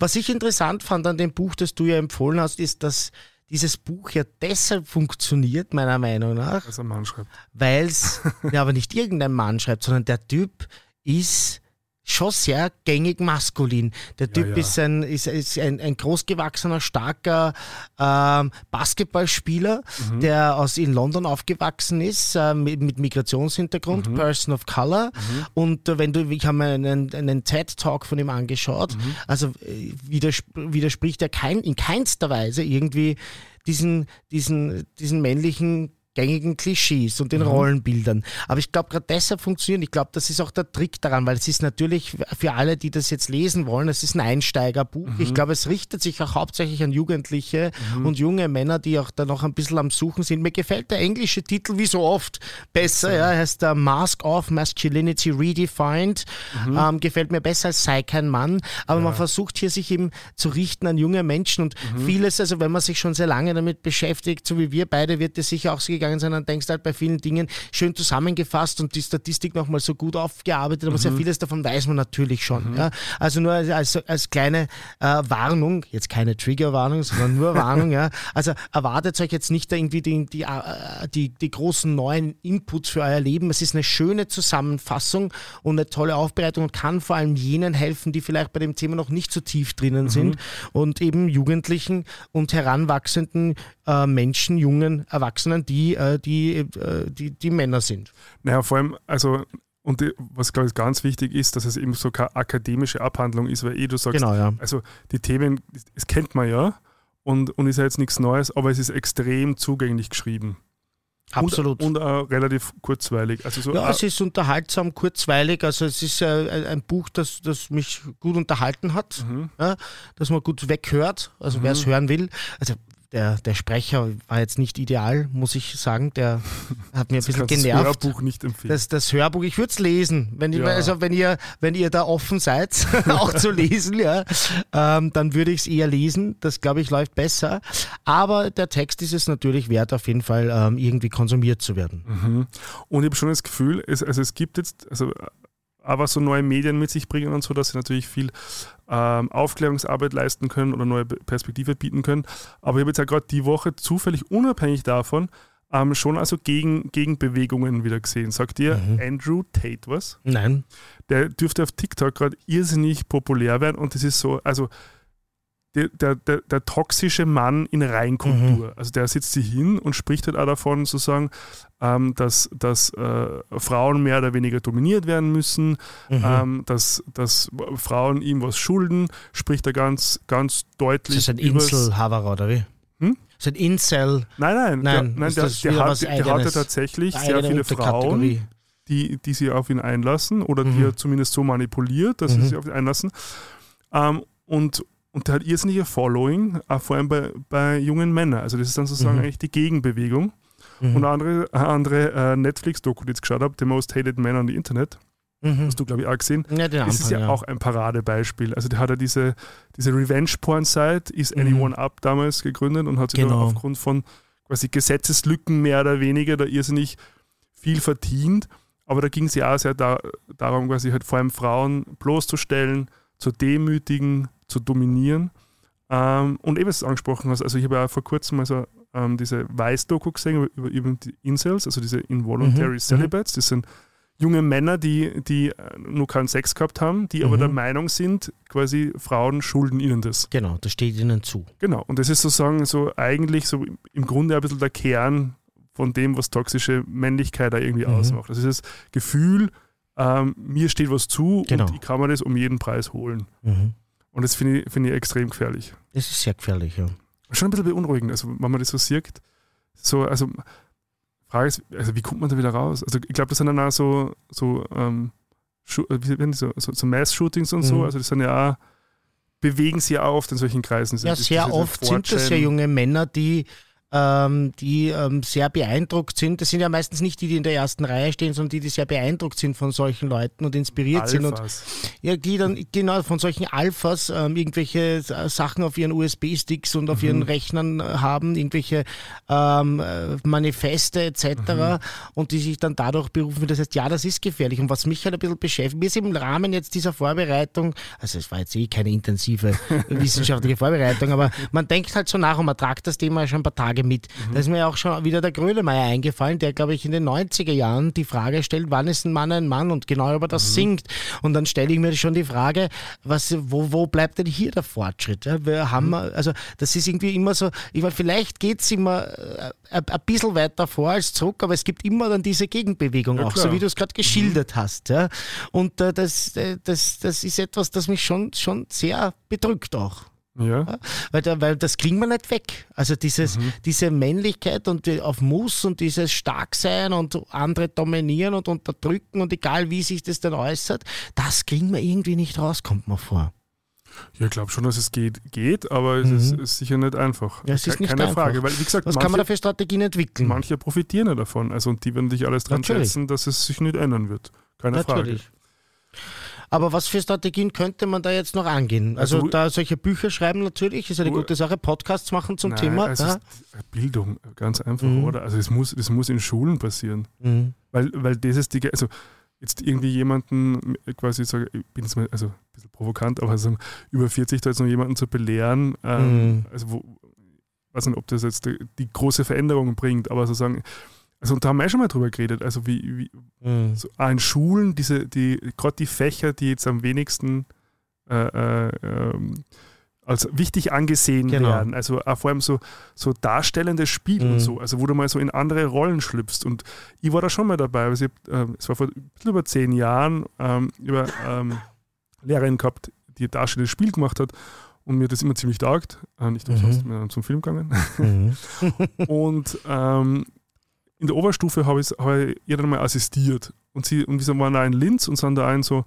Was ich interessant fand an dem Buch, das du ja empfohlen hast, ist, dass dieses Buch ja deshalb funktioniert, meiner Meinung nach, Was ein Mann schreibt. weil es ja aber nicht irgendein Mann schreibt, sondern der Typ ist schon sehr gängig maskulin. Der Typ ja. Ist, ein, ist, ist ein, ein großgewachsener, starker ähm, Basketballspieler, Mhm. der aus in London aufgewachsen ist, äh, mit, mit Migrationshintergrund, Mhm. Person of Color. Und äh, wenn du, ich habe mir einen, einen TED-Talk von ihm angeschaut, Mhm. also äh, widers widerspricht er kein, in keinster Weise irgendwie diesen, diesen, diesen männlichen gängigen Klischees und den Rollenbildern. Aber ich glaube, gerade deshalb funktioniert. Ich glaube, das ist auch der Trick daran, weil es ist natürlich für alle, die das jetzt lesen wollen, es ist ein Einsteigerbuch. Ich glaube, es richtet sich auch hauptsächlich an Jugendliche und junge Männer, die auch da noch ein bisschen am Suchen sind. Mir gefällt der englische Titel wie so oft besser. Ja, er heißt der Mask of Masculinity Redefined. Ähm, gefällt mir besser als Sei kein Mann. Aber man versucht hier sich eben zu richten an junge Menschen und vieles, also wenn man sich schon sehr lange damit beschäftigt, so wie wir beide, wird es sicher auch so gegangen sein, dann denkst du halt bei vielen Dingen schön zusammengefasst und die Statistik nochmal so gut aufgearbeitet, aber sehr vieles davon weiß man natürlich schon. Ja? Also nur als, als, als kleine äh, Warnung, jetzt keine Triggerwarnung, sondern nur Warnung, ja. Also erwartet euch jetzt nicht irgendwie die, die, äh, die, die großen neuen Inputs für euer Leben. Es ist eine schöne Zusammenfassung und eine tolle Aufbereitung und kann vor allem jenen helfen, die vielleicht bei dem Thema noch nicht so tief drinnen sind und eben Jugendlichen und heranwachsenden äh, Menschen, jungen Erwachsenen, die, äh, die, äh, die, die Männer sind. Naja, vor allem, also, und was glaube ich ganz wichtig ist, dass es eben so keine akademische Abhandlung ist, weil eh du sagst, Genau, ja. also die Themen, das kennt man ja und, und ist ja jetzt nichts Neues, aber es ist extrem zugänglich geschrieben. Absolut. Und, und auch relativ kurzweilig. Also so, Ja, es ist unterhaltsam, kurzweilig. Also es ist äh, ein- Buch, das, das mich gut unterhalten hat, Mhm. ja, dass man gut weghört, also wer es hören will. Also der, der Sprecher war jetzt nicht ideal, muss ich sagen. Der hat mir ein bisschen kannst das genervt. Hörbuch nicht empfehlen. Das, das Hörbuch, ich würde es lesen. Wenn, ich, Ja. also wenn, ihr, wenn ihr da offen seid, auch zu lesen, ja, ähm, dann würde ich es eher lesen. Das, glaube ich, läuft besser. Aber der Text ist es natürlich wert, auf jeden Fall ähm, irgendwie konsumiert zu werden. Mhm. Und ich habe schon das Gefühl, es, also es gibt jetzt, also aber so neue Medien mit sich bringen und so, dass sie natürlich viel ähm, Aufklärungsarbeit leisten können oder neue Perspektive bieten können. Aber ich habe jetzt ja gerade die Woche zufällig unabhängig davon ähm, schon also gegen, Gegenbewegungen wieder gesehen. Sagt dir Mhm. Andrew Tate was? Nein. Der dürfte auf TikTok gerade irrsinnig populär werden und das ist so, also der, der, der, toxische Mann in Reinkultur. Also der sitzt sich hin und spricht halt auch davon, sozusagen, ähm, dass, dass äh, Frauen mehr oder weniger dominiert werden müssen, Mhm. ähm, dass, dass Frauen ihm was schulden, spricht er ganz, ganz Ist deutlich. das ein übers- Insel-Haverer oder wie? Hm? Ist ein Incel, Nein, nein, Nein, der, nein ist der, das der, hat, der hat ja Eigenes? tatsächlich sehr viele Frauen, die, die sie auf ihn einlassen oder die Mhm. er zumindest so manipuliert, dass Mhm. sie sich auf ihn einlassen. Ähm, und, und der hat irrsinniger Following, vor allem bei, bei jungen Männern. Also das ist dann sozusagen Mhm. eigentlich die Gegenbewegung. Mhm. Und eine andere, andere äh, Netflix-Doku, die ich jetzt geschaut habe, The Most Hated Man on the Internet, Mhm. hast du, glaube ich, auch gesehen. Ja, den Das ist ja, ja. auch ein Paradebeispiel. Also der hat ja diese, diese Revenge-Porn-Site, ist Mhm. Anyone Up damals gegründet und hat sich Genau. aufgrund von quasi Gesetzeslücken mehr oder weniger da irrsinnig viel verdient. Aber da ging es ja auch sehr da, darum, quasi halt vor allem Frauen bloßzustellen, zu demütigen, zu dominieren. Ähm, und eben, was du angesprochen hast, also ich habe ja vor kurzem also, ähm, diese Weiß-Doku gesehen über, über, die Incels, also diese Involuntary Mhm, mhm. Celibates. Das sind junge Männer, die, die äh, nur keinen Sex gehabt haben, die aber Mhm. der Meinung sind, quasi Frauen schulden ihnen das. Genau, das steht ihnen zu. Genau. Und das ist sozusagen so eigentlich so im Grunde ein bisschen der Kern von dem, was toxische Männlichkeit da irgendwie Mhm. ausmacht. Das ist das Gefühl, ähm, mir steht was zu Genau. und ich kann mir das um jeden Preis holen. Mhm. Und das finde ich, finde ich extrem gefährlich. Das ist sehr gefährlich, ja. Schon ein bisschen beunruhigend, also wenn man das so sieht. So, also Frage ist, also wie kommt man da wieder raus? Also ich glaube, das sind dann auch so, so, ähm, äh, so, so, so Mass-Shootings und so, Mhm. also das sind ja auch, bewegen sich ja auch oft in solchen Kreisen. Ja, sehr oft sind das ja 4chan junge Männer, die, ähm, die ähm, sehr beeindruckt sind. Das sind ja meistens nicht die, die in der ersten Reihe stehen, sondern die, die sehr beeindruckt sind von solchen Leuten und inspiriert sind. Und Alphas. ja, die dann genau von solchen Alphas ähm, irgendwelche äh, Sachen auf ihren USB-Sticks und auf Mhm. ihren Rechnern äh, haben, irgendwelche ähm, äh, Manifeste etc. Mhm. und die sich dann dadurch berufen. Das heißt, ja, das ist gefährlich. Und was mich halt ein bisschen beschäftigt, mir ist im Rahmen jetzt dieser Vorbereitung, also es war jetzt eh keine intensive wissenschaftliche Vorbereitung, aber man denkt halt so nach und man tragt das Thema schon ein paar Tage Frage mit. Mhm. Da ist mir auch schon wieder der Grönemeyer eingefallen, der, glaube ich, in den 90er Jahren die Frage stellt, wann ist ein Mann ein Mann und genau über das mhm. singt. Und dann stelle ich mir schon die Frage, was, wo, wo bleibt denn hier der Fortschritt? Ja, wir haben, mhm. also das ist irgendwie immer so, ich meine, vielleicht geht es immer äh, ein, ein bisschen weiter vor als zurück, aber es gibt immer dann diese Gegenbewegung ja, auch, klar. so wie du es gerade geschildert mhm. hast. Ja. Und äh, das, äh, das, das ist etwas, das mich schon, schon sehr bedrückt auch. Ja. Weil, da, weil das kriegen wir nicht weg. Also dieses, mhm. diese Männlichkeit und die, auf Muss und dieses Starksein und andere dominieren und unterdrücken und egal wie sich das dann äußert, das kriegen wir irgendwie nicht raus, kommt mir vor. Ja, ich glaube schon, dass es geht, geht aber es mhm. ist, ist, sicher nicht einfach. Ja, es ist nicht Keine einfach. Frage. Weil, wie gesagt, Was manche, kann man da für Strategien entwickeln? Manche profitieren ja davon. Also, und die werden dich alles dran Natürlich. setzen, dass es sich nicht ändern wird. Keine Natürlich. Frage. Aber was für Strategien könnte man da jetzt noch angehen? Also, also da solche Bücher schreiben natürlich, ist eine gute Sache. Podcasts machen zum nein, Thema. Also ja. Bildung, ganz einfach, mhm. oder? Also es muss, es muss in Schulen passieren. Mhm. Weil, weil das ist die, also jetzt irgendwie jemanden quasi sagen, ich bin jetzt mal, also ein bisschen provokant, aber sagen, über 40 da jetzt noch jemanden zu belehren, ähm, mhm. also wo, weiß nicht, ob das jetzt die, die große Veränderung bringt, aber sozusagen, also und da haben wir ja schon mal drüber geredet, also wie, wie mhm. so an Schulen, diese, die, gerade die Fächer, die jetzt am wenigsten äh, äh, ähm, als wichtig angesehen genau. werden. Also vor allem so, so darstellendes Spiel mhm. und so, also wo du mal so in andere Rollen schlüpfst. Und ich war da schon mal dabei. Also ich, äh, es war vor ein bisschen über zehn Jahren ähm, über ähm, Lehrerin gehabt, die darstellendes Spiel gemacht hat und mir das immer ziemlich taugt. Äh, nicht umsonst mhm. zum Film gegangen. Mhm. und ähm, in der Oberstufe habe ich, hab ich ihr dann mal assistiert. Und sie und wir waren da in Linz und sind da in so,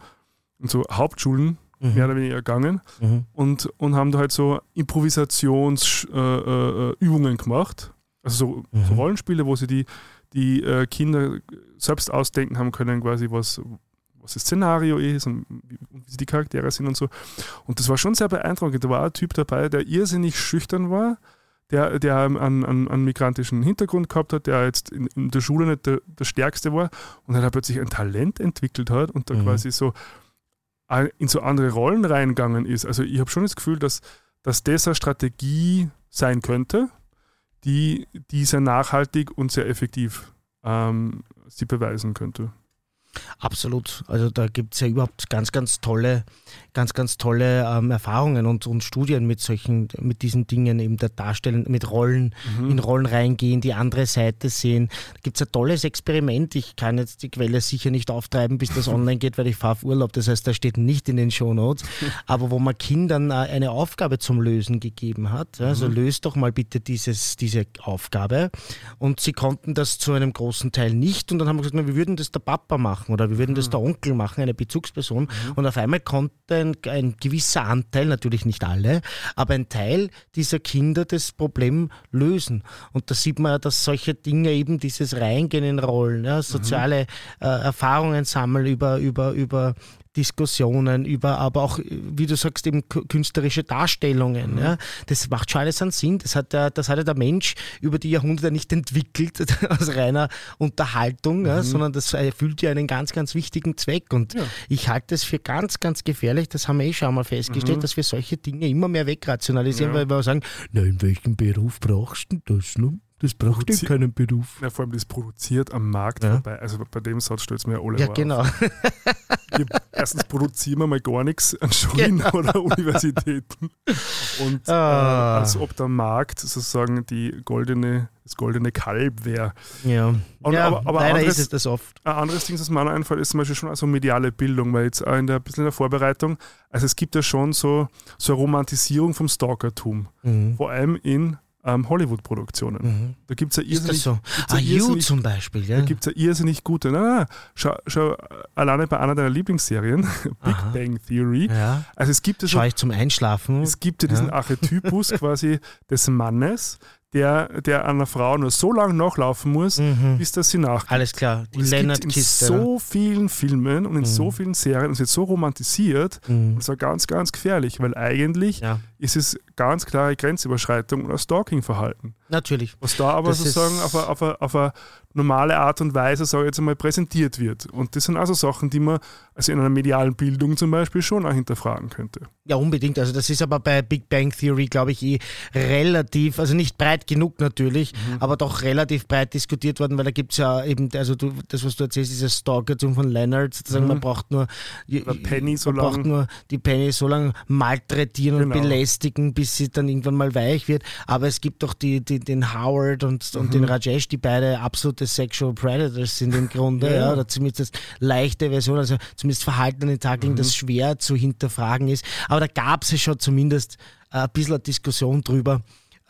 in so Hauptschulen mhm. mehr oder weniger gegangen mhm. und, und haben da halt so Improvisationsübungen äh, äh, gemacht. Also so, mhm. so, Rollenspiele, wo sie die, die äh, Kinder selbst ausdenken haben können, quasi was, was das Szenario ist und wie, wie die Charaktere sind und so. Und das war schon sehr beeindruckend. Da war ein Typ dabei, der irrsinnig schüchtern war, der, der einen, einen, einen migrantischen Hintergrund gehabt hat, der jetzt in, in der Schule nicht der, der, Stärkste war und dann plötzlich ein Talent entwickelt hat und da mhm. quasi so in so andere Rollen reingegangen ist. Also ich habe schon das Gefühl, dass, dass das eine Strategie sein könnte, die, die sehr nachhaltig und sehr effektiv ähm, sie beweisen könnte. Absolut. Also da gibt es ja überhaupt ganz, ganz tolle, ganz, ganz tolle ähm, Erfahrungen und, und Studien mit solchen, mit diesen Dingen eben der Darstellen, mit Rollen, mhm. in Rollen reingehen, die andere Seite sehen. Da gibt es ein tolles Experiment. Ich kann jetzt die Quelle sicher nicht auftreiben, bis das online geht, weil ich fahre auf Urlaub. Das heißt, da steht nicht in den Shownotes. Aber wo man Kindern äh, eine Aufgabe zum Lösen gegeben hat. Also mhm. löst doch mal bitte dieses, diese Aufgabe. Und sie konnten das zu einem großen Teil nicht. Und dann haben wir gesagt, na, wir würden das der Papa machen machen oder wir würden das mhm. der Onkel machen, eine Bezugsperson. Mhm. Und auf einmal konnte ein, ein, gewisser Anteil, natürlich nicht alle, aber ein Teil dieser Kinder das Problem lösen. Und da sieht man ja, dass solche Dinge eben dieses Reingehen in Rollen, ja, soziale mhm. äh, Erfahrungen sammeln über, über, über Diskussionen, über aber auch, wie du sagst, eben künstlerische Darstellungen. Mhm. Ja. Das macht schon alles einen Sinn. Das hat, der, das hat ja der Mensch über die Jahrhunderte nicht entwickelt aus reiner Unterhaltung, mhm. ja, sondern das erfüllt ja einen ganz, ganz wichtigen Zweck. Und ja. ich halte es für ganz, ganz gefährlich, das haben wir eh schon mal festgestellt, mhm. dass wir solche Dinge immer mehr wegrationalisieren, weil wir sagen, na, in welchem Beruf brauchst du das? Ne? Das braucht ja keinen Beruf. Ja, vor allem das produziert am Markt ja. vorbei. Also bei dem Satz stellt es mir ja alle Ja, genau. Wir, erstens produzieren wir mal gar nichts an Schulen genau. oder Universitäten. Und ah. äh, als ob der Markt sozusagen die goldene, das goldene Kalb wäre. Ja, Und, ja aber, aber leider anderes, ist es das oft. Ein anderes Ding, das mir einfällt, ist zum Beispiel schon also mediale Bildung, weil jetzt in der, ein bisschen in der Vorbereitung, also es gibt ja schon so, so eine Romantisierung vom Stalkertum. Mhm. Vor allem in ähm, Hollywood-Produktionen. Mhm. Da gibt es ja irrsinnig. Ist das so? Ah, You zum Beispiel, ja. Da gibt es ja irrsinnig gute. Nein, nein. Schau, schau, alleine bei einer deiner Lieblingsserien, Big Aha. Bang Theory. Ja. Also es gibt ja so, Schau ich zum Einschlafen. Es gibt ja diesen ja. Archetypus quasi des Mannes, der, der einer Frau nur so lange nachlaufen muss, mhm. bis dass sie nach. Alles klar, die Leonard-Kiste. in so vielen Filmen und in mhm. so vielen Serien und es wird so romantisiert, mhm. das war ganz, ganz gefährlich, weil eigentlich ja. ist es ganz klare Grenzüberschreitung oder Stalking-Verhalten. Natürlich. Was da aber das sozusagen auf eine, auf, eine, auf eine normale Art und Weise, sage ich jetzt einmal, präsentiert wird. Und das sind also Sachen, die man also in einer medialen Bildung zum Beispiel schon auch hinterfragen könnte. Ja, unbedingt. Also das ist aber bei Big Bang Theory, glaube ich, eh relativ, also nicht breit genug natürlich, mhm. aber doch relativ breit diskutiert worden, weil da gibt es ja eben, also du, das, was du erzählst, dieses Stalkertum von Leonard, sozusagen, mhm. man braucht nur, Penny so man braucht nur die Penny so lange malträtieren genau. und belästigen, bis sie dann irgendwann mal weich wird. Aber es gibt doch die, die, den Howard und, und den mhm. Rajesh, die beide absolute Sexual Predators sind im Grunde, ja, ja. oder zumindest leichte Version, also zumindest Verhalten Tag legen, mhm. das schwer zu hinterfragen ist. Aber da gab es ja schon zumindest ein bisschen eine Diskussion drüber.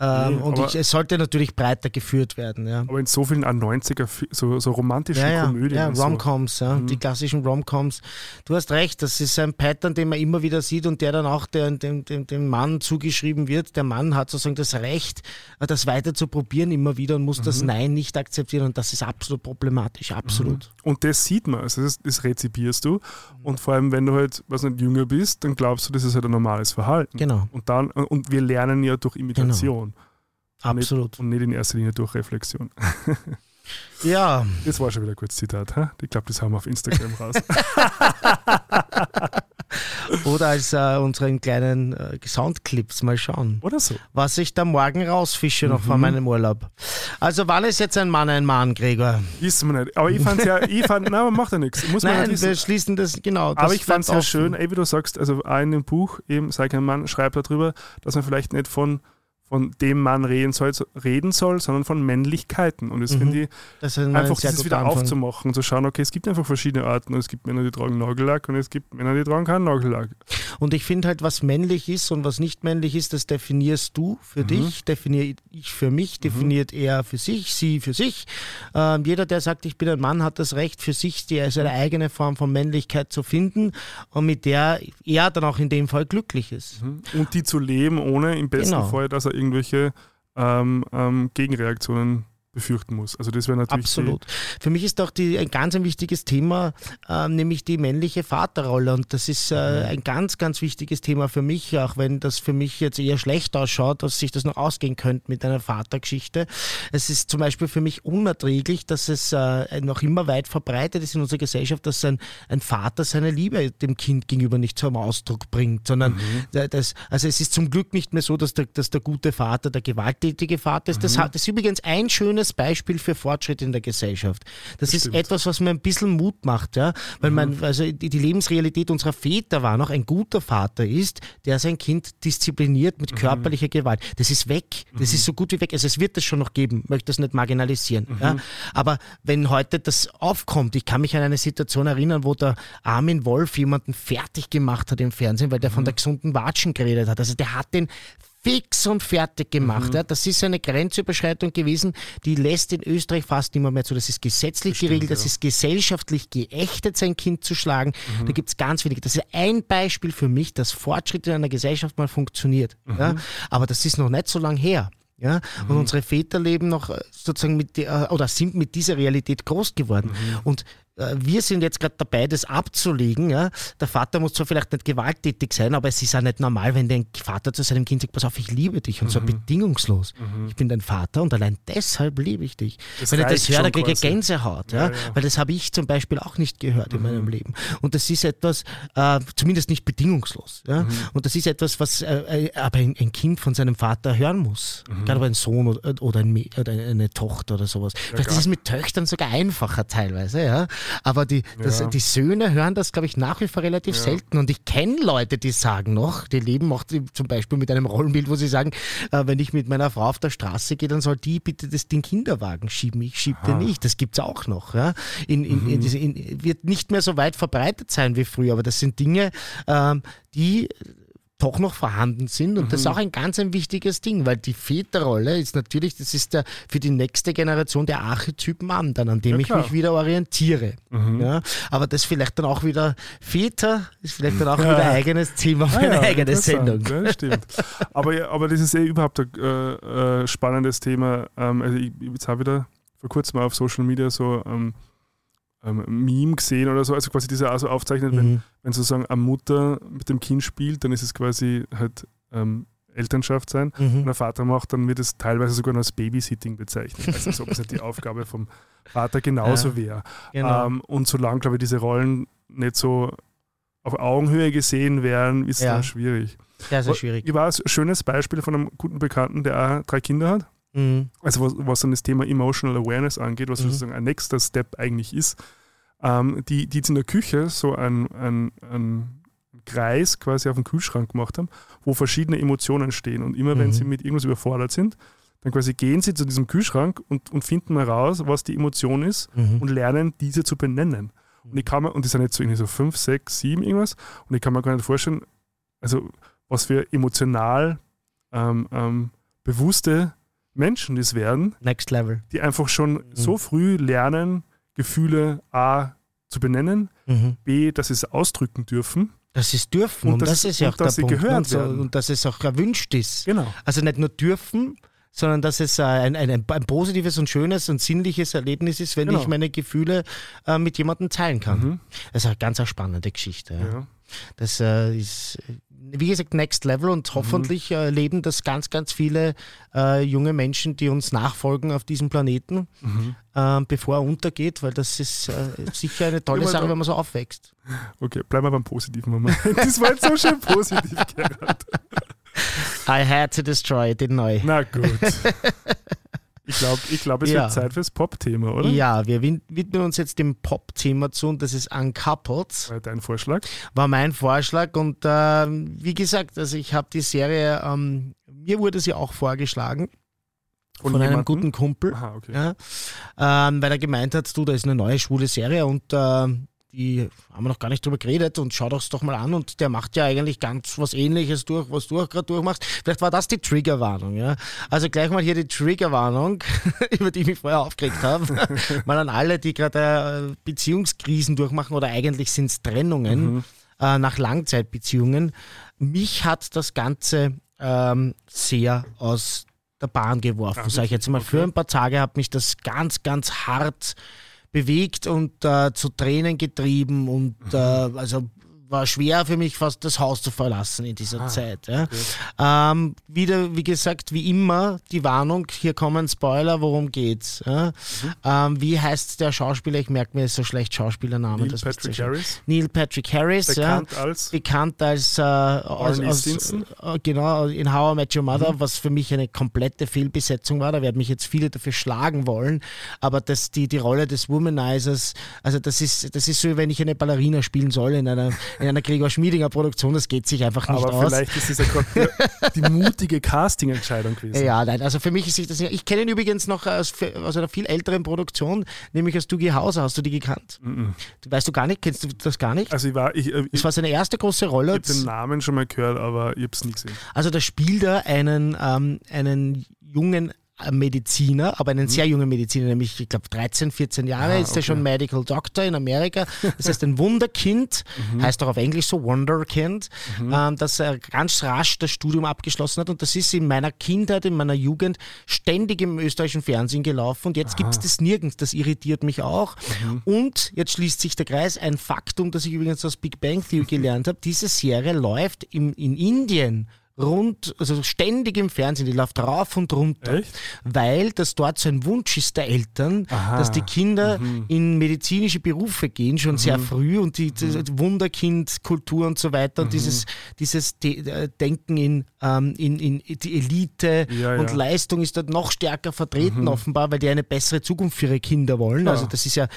Ähm, nee, und ich, es sollte natürlich breiter geführt werden. Ja. Aber in so vielen 90er, so, so romantischen ja, ja, Komödien. Ja, Romcoms, so. ja, mhm. die klassischen Romcoms. Du hast recht, das ist ein Pattern, den man immer wieder sieht und der dann auch dem, dem, dem, dem Mann zugeschrieben wird. Der Mann hat sozusagen das Recht, das weiter zu probieren immer wieder und muss mhm. das Nein nicht akzeptieren und das ist absolut problematisch, absolut. Mhm. Und das sieht man, also das, das rezipierst du und vor allem, wenn du halt, was nicht jünger bist, dann glaubst du, das ist halt ein normales Verhalten. Genau. Und dann, und wir lernen ja durch Imitation. Genau. Absolut. Und nicht in erster Linie durch Reflexion. Ja. Das war schon wieder ein kurzes Zitat. Ha? Ich glaube, das haben wir auf Instagram raus. Oder als äh, unseren kleinen äh, Soundclips mal schauen. Oder so. Was ich da morgen rausfische noch mhm. von meinem Urlaub. Also wann ist jetzt ein Mann ein Mann, Gregor? Wissen wir nicht. Aber ich fand ja, ich fand, nein, man macht ja nichts. Muss nein, wir schließen das, genau. Das Aber ich fand es ja schön, ey, wie du sagst, also auch in dem Buch, eben, sei kein Mann, schreibt darüber, dass man vielleicht nicht von von dem Mann reden soll, reden soll sondern von Männlichkeiten. Und das mhm. finde ich das einfach dieses wieder Anfang. aufzumachen, zu schauen, okay, es gibt einfach verschiedene Arten. Und es gibt Männer, die tragen Nagellack und es gibt Männer, die tragen keinen Nagellack. Und ich finde halt, was männlich ist und was nicht männlich ist, das definierst du für mhm. dich, definiere ich für mich, mhm. definiert mhm. er für sich, sie für sich. Ähm, jeder, der sagt, ich bin ein Mann, hat das Recht für sich, die, seine eigene Form von Männlichkeit zu finden und mit der er dann auch in dem Fall glücklich ist. Mhm. Und die zu leben, ohne im besten genau. Fall, dass er irgendwelche ähm, ähm, Gegenreaktionen befürchten muss. Also das wäre natürlich. Absolut. Für mich ist auch die, ein ganz ein wichtiges Thema, äh, nämlich die männliche Vaterrolle. Und das ist äh, mhm. ein ganz, ganz wichtiges Thema für mich, auch wenn das für mich jetzt eher schlecht ausschaut, dass sich das noch ausgehen könnte mit einer Vatergeschichte. Es ist zum Beispiel für mich unerträglich, dass es äh, noch immer weit verbreitet ist in unserer Gesellschaft, dass ein, ein Vater seine Liebe dem Kind gegenüber nicht zum Ausdruck bringt, sondern mhm. das, also es ist zum Glück nicht mehr so, dass der, dass der gute Vater der gewalttätige Vater ist. Mhm. Das, das ist übrigens ein schönes schönes Beispiel für Fortschritt in der Gesellschaft. Das, das ist etwas, was mir ein bisschen Mut macht, ja, weil mhm. man, also die, die, Lebensrealität unserer Väter war noch, ein guter Vater ist, der sein Kind diszipliniert mit mhm. körperlicher Gewalt. Das ist weg. Das mhm. ist so gut wie weg. Also es wird das schon noch geben, möchte das nicht marginalisieren. Ja. Mhm. Aber wenn heute das aufkommt, ich kann mich an eine Situation erinnern, wo der Armin Wolf jemanden fertig gemacht hat im Fernsehen, weil der von mhm. der gesunden Watschen geredet hat. Also der hat den fix und fertig gemacht. Mhm. Ja, das ist eine Grenzüberschreitung gewesen, die lässt in Österreich fast nicht mehr zu. Das ist gesetzlich Bestimmt, geregelt, das ja. ist gesellschaftlich geächtet, sein Kind zu schlagen. Mhm. Da gibt es ganz wenige. Das ist ein Beispiel für mich, dass Fortschritt in einer Gesellschaft mal funktioniert. Mhm. Ja, aber das ist noch nicht so lange her. Ja? Und mhm. unsere Väter leben noch äh, sozusagen mit der, oder sind mit dieser Realität groß geworden. Mhm. Und äh, wir sind jetzt gerade dabei, das abzulegen. Ja? Der Vater muss zwar vielleicht nicht gewalttätig sein, aber es ist auch nicht normal, wenn der Vater zu seinem Kind sagt, pass auf, ich liebe dich und mhm. so bedingungslos. Mhm. Ich bin dein Vater und allein deshalb liebe ich dich. Das wenn ich das höre, dann kriege ich Gänsehaut. Ja? Ja, ja? Weil das habe ich zum Beispiel auch nicht gehört mhm. in meinem Leben. Und das ist etwas, äh, zumindest nicht bedingungslos. Ja? Mhm. Und das ist etwas, was äh, äh, aber ein, ein, Kind von seinem Vater hören muss. Mhm. Gerade ein Sohn oder, oder, ein, oder, eine Tochter oder sowas. Vielleicht ist es mit Töchtern sogar einfacher teilweise. Aber die, das, ja. die Söhne hören das, glaube ich, nach wie vor relativ ja. selten. Und ich kenne Leute, die sagen noch, die leben auch zum Beispiel mit einem Rollenbild, wo sie sagen, äh, wenn ich mit meiner Frau auf der Straße gehe, dann soll die bitte das, den Kinderwagen schieben. Ich schiebe den nicht. Das gibt es auch noch. Ja? In, in, mhm. in, wird nicht mehr so weit verbreitet sein wie früher, aber das sind Dinge, ähm, die doch noch vorhanden sind. Und mhm. das ist auch ein ganz ein wichtiges Ding, weil die Väterrolle ist natürlich, das ist der, für die nächste Generation der Archetyp Mann, dann, an dem ja, ich mich wieder orientiere. Mhm. Ja, aber das vielleicht dann auch wieder Väter, ist vielleicht dann auch ja. wieder ein eigenes Thema für ah, eine eigene Sendung. Ja, stimmt. aber, aber das ist eh überhaupt ein äh, äh, spannendes Thema. Ähm, also ich, jetzt habe wieder vor kurzem auf Social Media so ähm, ähm, Meme gesehen oder so, also quasi diese also aufzeichnet, mhm. wenn, wenn sozusagen eine Mutter mit dem Kind spielt, dann ist es quasi halt ähm, Elternschaft sein. Mhm. Und der Vater macht, dann wird es teilweise sogar als Babysitting bezeichnet. Also als ob es halt die Aufgabe vom Vater genauso ja, wäre. Genau. Ähm, und solange, glaube ich, diese Rollen nicht so auf Augenhöhe gesehen werden, ist es ja. dann schwierig. Sehr, sehr schwierig. Ich war ein schönes Beispiel von einem guten Bekannten, der auch drei Kinder hat. Mhm. Also was, was dann das Thema Emotional Awareness angeht, was Mhm. sozusagen ein nächster Step eigentlich ist, ähm, die, die jetzt in der Küche so einen ein Kreis quasi auf den Kühlschrank gemacht haben, wo verschiedene Emotionen stehen. Und immer wenn Mhm. sie mit irgendwas überfordert sind, dann quasi gehen sie zu diesem Kühlschrank und, und finden mal raus, was die Emotion ist Mhm. und lernen, diese zu benennen. Und ich kann mir, und die sind jetzt so irgendwie so fünf, sechs, sieben irgendwas, und ich kann mir gar nicht vorstellen, also was für emotional ähm, ähm, bewusste Menschen das werden, Next Level. die einfach schon so früh lernen, Gefühle A zu benennen, Mhm. B, dass sie es ausdrücken dürfen. Dass sie es dürfen Und und, dass- das ist ja auch der dass sie Punkt. gehört und, so, werden. und dass es auch erwünscht ist. Genau. Also nicht nur dürfen, sondern dass es ein, ein, ein, positives und schönes und sinnliches Erlebnis ist, wenn Genau. ich meine Gefühle äh, mit jemandem teilen kann. Mhm. Das ist eine ganz eine spannende Geschichte. Ja. Ja. Das äh, ist, wie gesagt, Next Level Mhm. und hoffentlich äh, leben das ganz, ganz viele äh, junge Menschen, die uns nachfolgen auf diesem Planeten, Mhm. äh, bevor er untergeht, weil das ist äh, sicher eine tolle Sache, wenn man so aufwächst. Okay, bleiben wir beim positiven Moment. Das war jetzt so schön positiv, Gerhard. I had to destroy it, neu. Na gut. Ich glaube, ich glaub, es Ja. wird Zeit fürs Pop-Thema, oder? Ja, wir widmen uns jetzt dem Pop-Thema zu und das ist Uncoupled, War dein Vorschlag? war mein Vorschlag und ähm, wie gesagt, also ich habe die Serie, ähm, mir wurde sie auch vorgeschlagen von, einem jemandem? guten Kumpel, Aha, okay. ja, ähm, weil er gemeint hat, du, da ist eine neue schwule Serie und ähm, die haben wir noch gar nicht drüber geredet und schau doch doch mal an und der macht ja eigentlich ganz was ähnliches durch, was du auch gerade durchmachst. Vielleicht war das die Triggerwarnung, ja. Also gleich mal hier die Triggerwarnung, über die ich mich vorher aufgeregt habe. mal an alle, die gerade äh, Beziehungskrisen durchmachen oder eigentlich sind es Trennungen Mhm. äh, nach Langzeitbeziehungen. Mich hat das Ganze ähm, sehr aus der Bahn geworfen, sage ich jetzt mal. Für Okay. ein paar Tage hat mich das ganz, ganz hart bewegt und äh, zu Tränen getrieben und äh, also war schwer für mich fast das Haus zu verlassen in dieser Ah, Zeit. Ja. Ähm, wieder, wie gesagt, wie immer die Warnung, hier kommen Spoiler, worum geht's? Ja. Mhm. Ähm, wie heißt der Schauspieler? Ich merke mir so schlecht Schauspielername. Neil Patrick. Harris, Neil Patrick Harris, bekannt ja, als bekannt als, äh, aus, aus äh, genau in How I Met Your Mhm. Mother, was für mich eine komplette Fehlbesetzung war. Da werden mich jetzt viele dafür schlagen wollen, aber das, die, die Rolle des Womanizers, also das ist, das ist so, wenn ich eine Ballerina spielen soll in einer, in einer Gregor Schmiedinger Produktion, das geht sich einfach nicht aber aus. vielleicht ist es ja gerade die, mutige Casting-Entscheidung gewesen. Ja, nein, also für mich ist sich das nicht. Ich kenne ihn übrigens noch aus, aus einer viel älteren Produktion, nämlich aus Dougie Hauser. Hast du die gekannt? Mhm. Weißt du gar nicht? Kennst du das gar nicht? Also ich war, ich, äh, Das ich, war seine erste große Rolle. ich habe den Namen schon mal gehört, aber ich habe es nie gesehen. Also da spielt er einen, ähm, einen jungen Mediziner, aber einen sehr jungen Mediziner, nämlich ich glaube 13, 14 Jahre, Mhm. Ah, ist er okay. schon Medical Doctor in Amerika. Das heißt ein Wunderkind, Mhm. heißt auch auf Englisch so Wonderkind, ähm, dass er ganz rasch das Studium abgeschlossen hat und das ist in meiner Kindheit, in meiner Jugend ständig im österreichischen Fernsehen gelaufen und jetzt gibt es das nirgends, das irritiert mich auch. Mhm. Und jetzt schließt sich der Kreis, ein Faktum, das ich übrigens aus Big Bang Theory gelernt habe, diese Serie läuft im, in Indien rund, also ständig im Fernsehen, die läuft rauf und runter, Echt? weil das dort so ein Wunsch ist der Eltern, Aha. dass die Kinder in medizinische Berufe gehen, schon sehr früh und die, die Wunderkind-Kultur und so weiter und dieses, dieses De äh, Denken in, ähm, in, in die Elite Ja, und ja. Leistung ist dort noch stärker vertreten offenbar, weil die eine bessere Zukunft für ihre Kinder wollen. Also das ist ja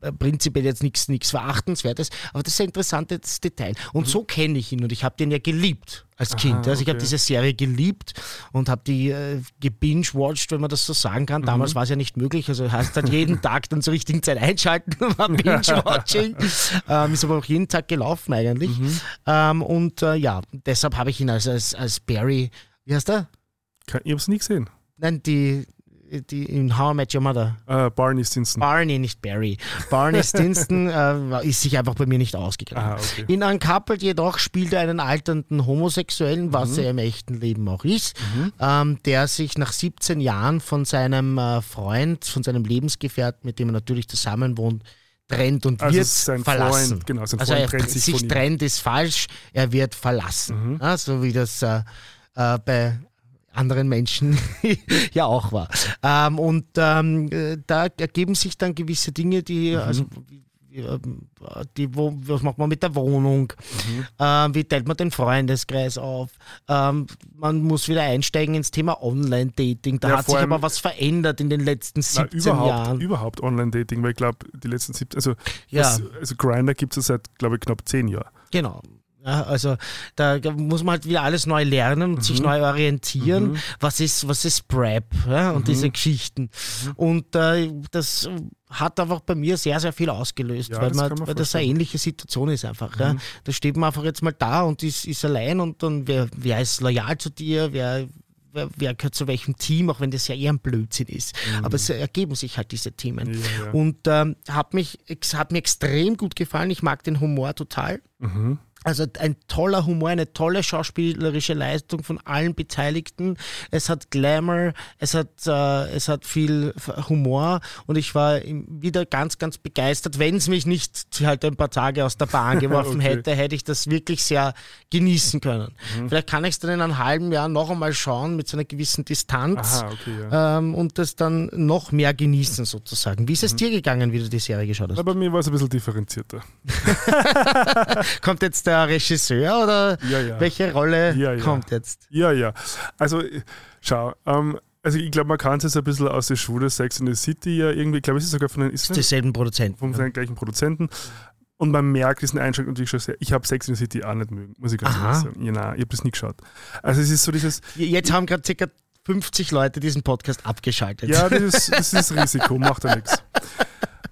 äh, prinzipiell jetzt nichts nichts Verachtenswertes, aber das ist ein interessantes Detail. Und so kenne ich ihn und ich habe den ja geliebt als Kind. Also ich habe okay. diese Serie geliebt und habe die äh, gebinge-watched, wenn man das so sagen kann. Damals war es ja nicht möglich, also heißt dann jeden Tag dann zur richtigen Zeit einschalten und war Binge-Watching. ähm, ist aber auch jeden Tag gelaufen eigentlich. Ähm, und äh, ja, deshalb habe ich ihn als, als, als Barry, wie heißt er? Ich habe es nie gesehen. Nein, die, die in How I Met Your Mother. Äh, Barney Stinson. Barney, nicht Barry. Barney Stinson äh, ist sich einfach bei mir nicht ausgegangen. Aha, okay. In Uncoupled jedoch spielt er einen alternden Homosexuellen, was er im echten Leben auch ist, ähm, der sich nach 17 Jahren von seinem äh, Freund, von seinem Lebensgefährten, mit dem er natürlich zusammen wohnt, trennt und Also wird sein verlassen. Freund, genau, sein also Freund er trennt sich, sich trennt ist falsch, er wird verlassen. Ja, so wie das äh, äh, bei anderen Menschen ja auch war. Ähm, und ähm, äh, da ergeben sich dann gewisse Dinge, die, also wie, ähm, die, wo, was macht man mit der Wohnung? Mhm. Ähm, wie teilt man den Freundeskreis auf? Ähm, man muss wieder einsteigen ins Thema Online-Dating. Da Ja, hat sich aber was verändert in den letzten Na, 17 überhaupt, Jahren. überhaupt Online-Dating, weil ich glaube, die letzten 17, also, Ja. also Grinder gibt es seit, glaube ich, knapp 10 Jahren. Genau. Ja, also da muss man halt wieder alles neu lernen und Mhm. sich neu orientieren. Was ist, was ist Prep ja, und Mhm. diese Geschichten. Und äh, das hat einfach bei mir sehr, sehr viel ausgelöst, Ja, weil, das man, man weil das eine ähnliche Situation ist einfach. Ja. Da steht man einfach jetzt mal da und ist, ist allein und dann wer, wer ist loyal zu dir, wer wer, wer gehört zu welchem Team, auch wenn das ja eher ein Blödsinn ist. Aber es ergeben sich halt diese Themen. Mhm. Ja, ja. Und ähm, hat, mich, hat mir extrem gut gefallen. Ich mag den Humor total. Mhm. Also ein toller Humor, eine tolle schauspielerische Leistung von allen Beteiligten. Es hat Glamour, es hat, äh, es hat viel Humor und ich war wieder ganz, ganz begeistert. Wenn es mich nicht halt ein paar Tage aus der Bahn geworfen Okay. hätte, hätte ich das wirklich sehr genießen können. Mhm. Vielleicht kann ich es dann in einem halben Jahr noch einmal schauen mit so einer gewissen Distanz. Aha, okay, ja. Ähm, und das dann noch mehr genießen sozusagen. Wie ist Mhm. es dir gegangen, wie du die Serie geschaut hast? Aber bei mir war es ein bisschen differenzierter. Kommt jetzt der Regisseur oder Ja, ja. welche Rolle Ja, kommt jetzt? Ja, ja. Also, schau, ähm, also ich glaube, man kann es jetzt ein bisschen aus der Schule Sex in the City ja irgendwie, ich glaube, es ist sogar von den, ist Dieselben Produzenten. von den gleichen Produzenten. Und man merkt diesen Einschlag natürlich schon sehr. Ich habe Sex in the City auch nicht mögen, muss ich ganz ehrlich sagen. Ja, nein, ich habe das nie geschaut. Also es ist so dieses, Jetzt haben gerade ca. 50 Leute diesen Podcast abgeschaltet. ja, das ist das, ist Risiko, macht ja nichts.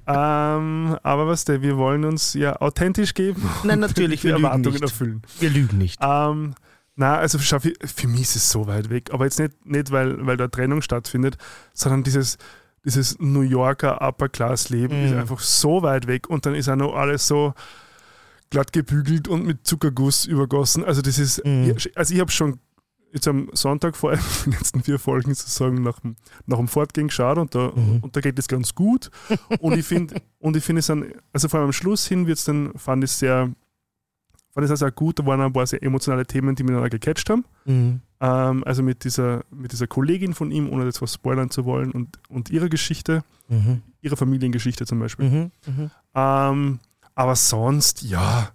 Ähm, aber was der, wir wollen uns ja authentisch geben. Nein, natürlich, wir lügen Erwartungen nicht. erfüllen. Wir lügen nicht. Ähm, na, also schau, für, für mich ist es so weit weg. Aber jetzt nicht, nicht weil, weil da Trennung stattfindet, sondern dieses, dieses New Yorker Upper-Class-Leben ist Mhm. einfach so weit weg und dann ist auch noch alles so glatt gebügelt und mit Zuckerguss übergossen. Also das ist, Mhm. also ich habe schon jetzt am Sonntag vor allem die letzten vier Folgen sozusagen nach dem, nach dem Fortgehen geschaut und da, Mhm. und da geht es ganz gut. Und ich finde, und ich finde es dann, also vor allem am Schluss hin wird es dann, fand ich sehr, fand ich es also auch gut, da waren ein paar sehr emotionale Themen, die miteinander gecatcht haben. Mhm. Ähm, also mit dieser, mit dieser Kollegin von ihm, ohne jetzt was spoilern zu wollen, und, und ihrer Geschichte, Mhm. ihrer Familiengeschichte zum Beispiel. Mhm. Mhm. Ähm, aber sonst, ja.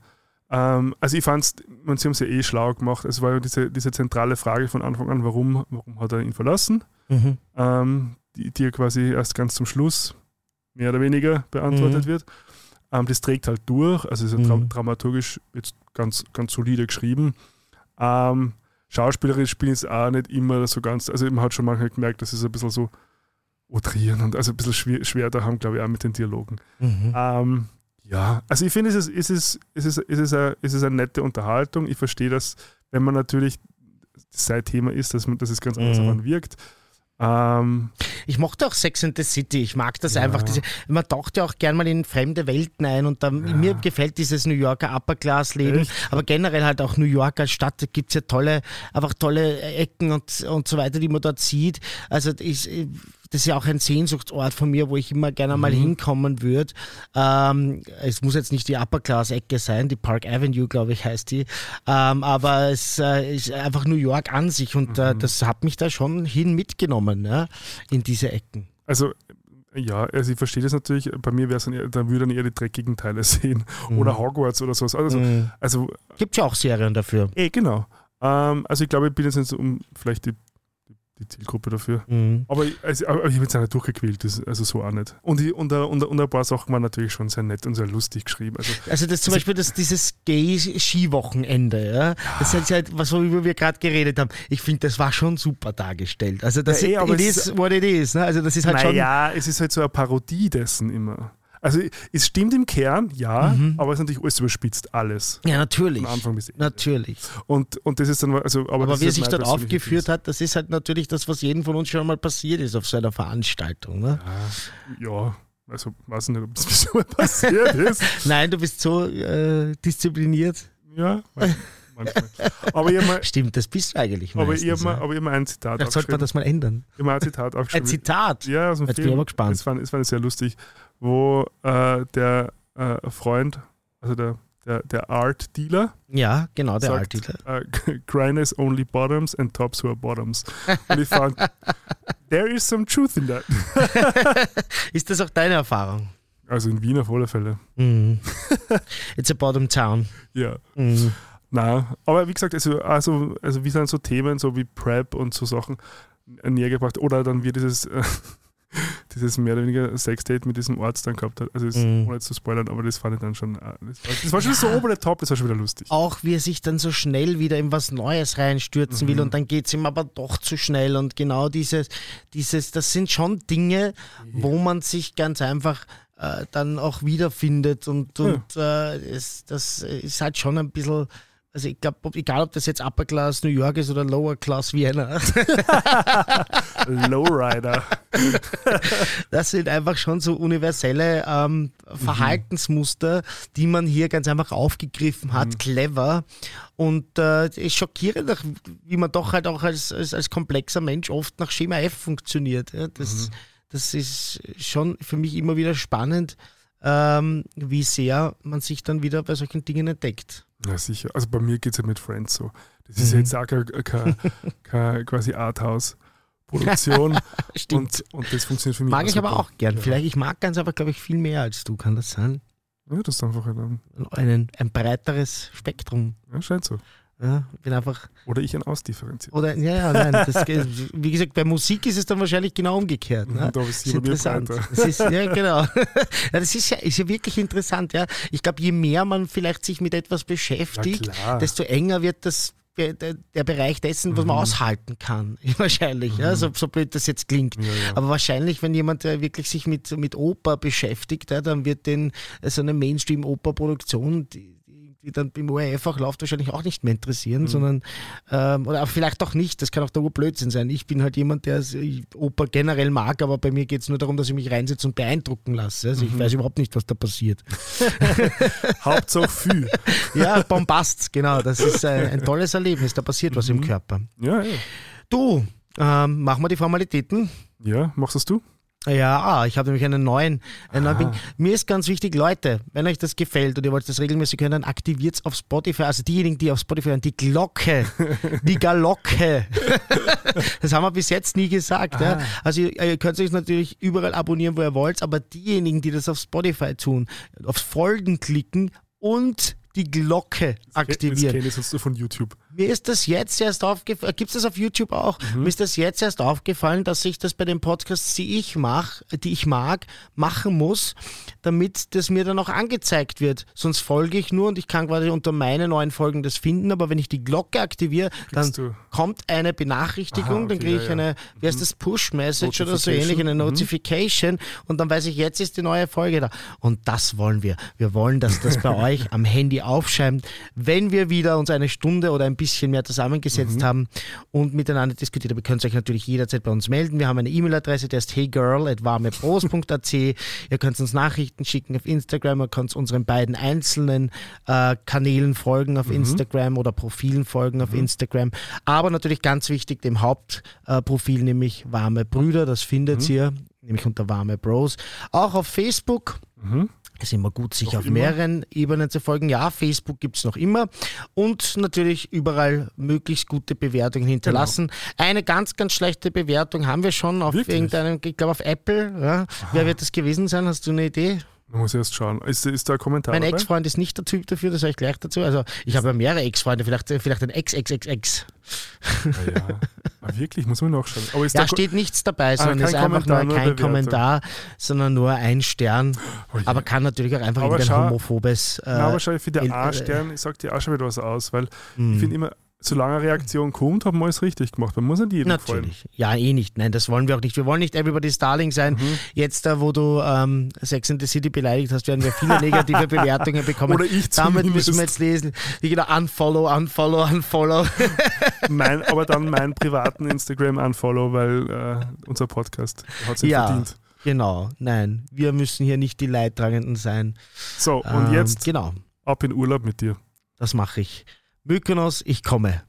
Ähm, also ich fand es, sie haben es ja eh schlau gemacht. Es war ja diese, diese zentrale Frage von Anfang an, warum, warum hat er ihn verlassen? Mhm. Ähm, die, die ja quasi erst ganz zum Schluss mehr oder weniger beantwortet Mhm. wird. Ähm, das trägt halt durch, also ist ja Mhm. dramaturgisch jetzt ganz, ganz solide geschrieben. Ähm, schauspielerisch spielen es auch nicht immer so ganz, also man hat schon manchmal gemerkt, dass es ein bisschen so outrieren und also ein bisschen schwer, schwer da haben, glaube ich, auch mit den Dialogen. Mhm. Ähm, ja, also ich finde, es ist, es ist, es ist, es ist, eine, es ist eine nette Unterhaltung. Ich verstehe das, wenn man natürlich sein Thema ist, dass, man, dass es ganz anders Mhm. einen wirkt. Ähm, Ich mochte auch Sex and the City. Ich mag das Ja. einfach. Diese, man taucht ja auch gern mal in fremde Welten ein und dann, Ja. mir gefällt dieses New Yorker Upper-Class-Leben, Echt? aber generell halt auch New York als Stadt, da gibt es ja tolle, einfach tolle Ecken und, und so weiter, die man dort sieht. Also ich, das ist ja auch ein Sehnsuchtsort von mir, wo ich immer gerne mal Mhm. hinkommen würde. Ähm, es muss jetzt nicht die Upper-Class-Ecke sein, die Park Avenue, glaube ich, heißt die. Ähm, aber es äh, ist einfach New York an sich und Mhm. äh, das hat mich da schon hin mitgenommen, ja, in diese Ecken. also, ja, also ich verstehe das natürlich. Bei mir wäre es dann eher, da würde ich dann eher die dreckigen Teile sehen. Mhm. Oder Hogwarts oder sowas. Also, Mhm. also Gibt ja auch Serien dafür. eh, genau. Ähm, also ich glaube, ich bin jetzt nicht so um vielleicht die, die, Zielgruppe dafür. Mhm. Aber, ich- also, aber ich habe jetzt auch nicht durchgequält, das, also so auch nicht. Und, ich, und, und, und ein paar Sachen waren natürlich schon sehr nett und sehr lustig geschrieben. Also, Also das zum Also- Beispiel das, dieses Gay-Skiwochenende, ja? das ist halt, was worüber wir gerade geredet haben. Ich finde, das war schon super dargestellt. Also das Ja, eh, aber it es is what it is. Ne? Also das ist halt schon... naja, es ist halt so eine Parodie dessen immer. Also es stimmt im Kern, ja, Mhm. aber es ist natürlich alles überspitzt, alles. Ja, natürlich. Von Anfang bis Ende. Natürlich. Und, und das ist dann, also, aber, Aber, wie er sich dort persönliches aufgeführt hat, das ist halt natürlich das, was jedem von uns schon mal passiert ist auf so einer Veranstaltung. Ne? Ding. Ja, also weiß nicht, ob das so passiert ist. Nein, du bist so äh, diszipliniert. Ja, manchmal. Aber ich habe mal, Stimmt, das bist du eigentlich aber ich meistens, mal, ja. aber ich hab mal ein Zitat Vielleicht sollte man das mal ändern. Ich hab mal ein Zitat Ein aufgeschrieben. Zitat. Ja, aus dem Jetzt bin Film. ich aber gespannt. Fand, das fand ich sehr lustig, wo äh, der äh, Freund, also der, der, der Art Dealer, Ja, genau, der sagt, Artikel. äh, grinders only bottoms and tops who are bottoms. Und ich fand, there is some truth in that. Ist das auch deine Erfahrung? Also in Wien auf alle Fälle. Mhm. It's a bottom town. Ja. Mhm. Na, aber wie gesagt, also, also, also wie sind so Themen so wie Prep und so Sachen näher gebracht oder dann wie dieses, äh, dieses mehr oder weniger Sexdate mit diesem Arzt dann gehabt hat. Also das, Mhm. ohne jetzt zu spoilern, aber das fand ich dann schon, äh, das war, das war schon so ober der Top, das war schon wieder lustig. Auch wie er sich dann so schnell wieder in was Neues reinstürzen will Mhm. und dann geht es ihm aber doch zu schnell und genau dieses, dieses, das sind schon Dinge, wo man sich ganz einfach äh, dann auch wiederfindet und, und äh, es, das ist halt schon ein bisschen, also ich glaube, egal ob das jetzt Upper Class New York ist oder Lower Class Vienna, Lowrider. das sind einfach schon so universelle ähm, Verhaltensmuster, die man hier ganz einfach aufgegriffen hat, clever. Und äh, es schockierend, wie man doch halt auch als, als, als komplexer Mensch oft nach Schema F funktioniert. Ja, das, das ist schon für mich immer wieder spannend, ähm, wie sehr man sich dann wieder bei solchen Dingen entdeckt. Ja, sicher. Also bei mir geht es ja mit Friends so. Das ist ja Mhm. jetzt auch keine, quasi Arthouse-Produktion Stimmt. und, und das funktioniert für mich mag ich aber super. auch gern. Vielleicht, ich mag ganz einfach, glaube ich, viel mehr als du, kann das sein? Ja, das ist einfach ein, Einen, ein breiteres Spektrum. ja, scheint so. Ja, bin einfach Oder ich ein Ausdifferenziert. Oder, ja, ja, nein. Das, wie gesagt, bei Musik ist es dann wahrscheinlich genau umgekehrt. Ne? Da ist mir interessant. Das ist, ja, genau. Ja, das ist ja, ist ja wirklich interessant. Ja. Ich glaube, je mehr man vielleicht sich mit etwas beschäftigt, desto enger wird das der, Bereich dessen, was man Mhm. aushalten kann. Wahrscheinlich, ja, so, so blöd das jetzt klingt. Ja, ja. Aber wahrscheinlich, wenn jemand der wirklich sich mit, mit Oper beschäftigt, ja, dann wird den äh, so eine Mainstream-Oper-Produktion, die, dann beim ORF auch läuft, wahrscheinlich auch nicht mehr interessieren, sondern ähm, oder vielleicht auch nicht, das kann auch der Urblödsinn sein. Ich bin halt jemand, der äh, Oper generell mag, aber bei mir geht es nur darum, dass ich mich reinsetze und beeindrucken lasse. Also ich weiß überhaupt nicht, was da passiert. Hauptsache viel. Ja, Bombast, genau. Das ist äh, ein tolles Erlebnis. Da passiert was im Körper. Ja, ja. Du, ähm, machen wir die Formalitäten. Ja, machst das du? Ja, ah, ich habe nämlich einen neuen. Einen neuen Ah. Mir ist ganz wichtig, Leute, wenn euch das gefällt und ihr wollt das regelmäßig hören, dann aktiviert es auf Spotify. Also diejenigen, die auf Spotify hören, die Glocke, die Galocke. das haben wir bis jetzt nie gesagt. Ja. Also ihr, ihr könnt euch natürlich überall abonnieren, wo ihr wollt, aber diejenigen, die das auf Spotify tun, aufs Folgen klicken und die Glocke Das aktivieren. kenne ich sonst nur von YouTube. Mir ist das jetzt erst aufgefallen, gibt es das auf YouTube auch? Mir ist das jetzt erst aufgefallen, dass ich das bei den Podcasts, die ich mache, die ich mag, machen muss, damit das mir dann auch angezeigt wird. Sonst folge ich nur und ich kann quasi unter meine neuen Folgen das finden, aber wenn ich die Glocke aktiviere, dann Kriegst du- kommt eine Benachrichtigung, Aha, dann okay, kriege ja, ich ja. eine, wie heißt das, Push-Message oder so ähnlich, eine Mhm. Notification und dann weiß ich, jetzt ist die neue Folge da. Und das wollen wir. Wir wollen, dass das bei euch am Handy aufschreibt, wenn wir wieder uns eine Stunde oder ein bisschen mehr zusammengesetzt Mhm. haben und miteinander diskutiert haben. Ihr könnt euch natürlich jederzeit bei uns melden. Wir haben eine E-Mail-Adresse, die heißt heygirl.warmebros.at. Ihr könnt uns Nachrichten schicken auf Instagram, ihr könnt unseren beiden einzelnen äh, Kanälen folgen Mhm. auf Instagram oder Profilen folgen auf Instagram. Aber natürlich ganz wichtig, dem Hauptprofil, äh, nämlich Warme Brüder, das findet Mhm. ihr, nämlich unter Warme Bros. Auch auf Facebook. Es ist immer gut, sich Noch auf immer? mehreren Ebenen zu folgen. Ja, Facebook gibt es noch immer. Und natürlich überall möglichst gute Bewertungen hinterlassen. Eine ganz, ganz schlechte Bewertung haben wir schon auf Wirklich? irgendeinem, ich glaube auf Apple. Ja. Wer wird das gewesen sein? Hast du eine Idee? Man muss erst schauen. Ist, ist da ein Kommentar Mein? Ex-Freund ist nicht der Typ dafür, das sage ich gleich dazu. Also ich habe ja mehrere Ex-Freunde, vielleicht, vielleicht ein Ex-Ex-Ex-Ex. Ah, ja. Ah, wirklich, muss man nachschauen. Aber ist Ja, da steht nichts dabei, sondern kein ist einfach Kommentar, nur kein Bewertung. Kommentar, sondern nur ein Stern. Oh. Aber kann natürlich auch einfach Aber irgendein schau- homophobes. Äh, Na, aber schau, ich finde, der A-Stern sagt dir auch schon wieder was aus, weil hm. ich finde immer, solange eine Reaktion kommt, haben wir alles richtig gemacht. Man muss nicht jedem gefallen. Natürlich. Ja, eh nicht. Nein, das wollen wir auch nicht. Wir wollen nicht Everybody's Darling sein. Mhm. Jetzt, da wo du ähm, Sex and the City beleidigt hast, werden wir viele negative Bewertungen bekommen. Oder ich Damit zumindest. müssen wir jetzt lesen. Wie genau, unfollow, unfollow, unfollow. Mein, aber dann meinen privaten Instagram unfollow, weil äh, unser Podcast hat sich Ja. verdient. genau, nein. Wir müssen hier nicht die Leidtragenden sein. So, und Ähm, jetzt Genau, ab in Urlaub mit dir. das mache ich. Mykonos, ich komme.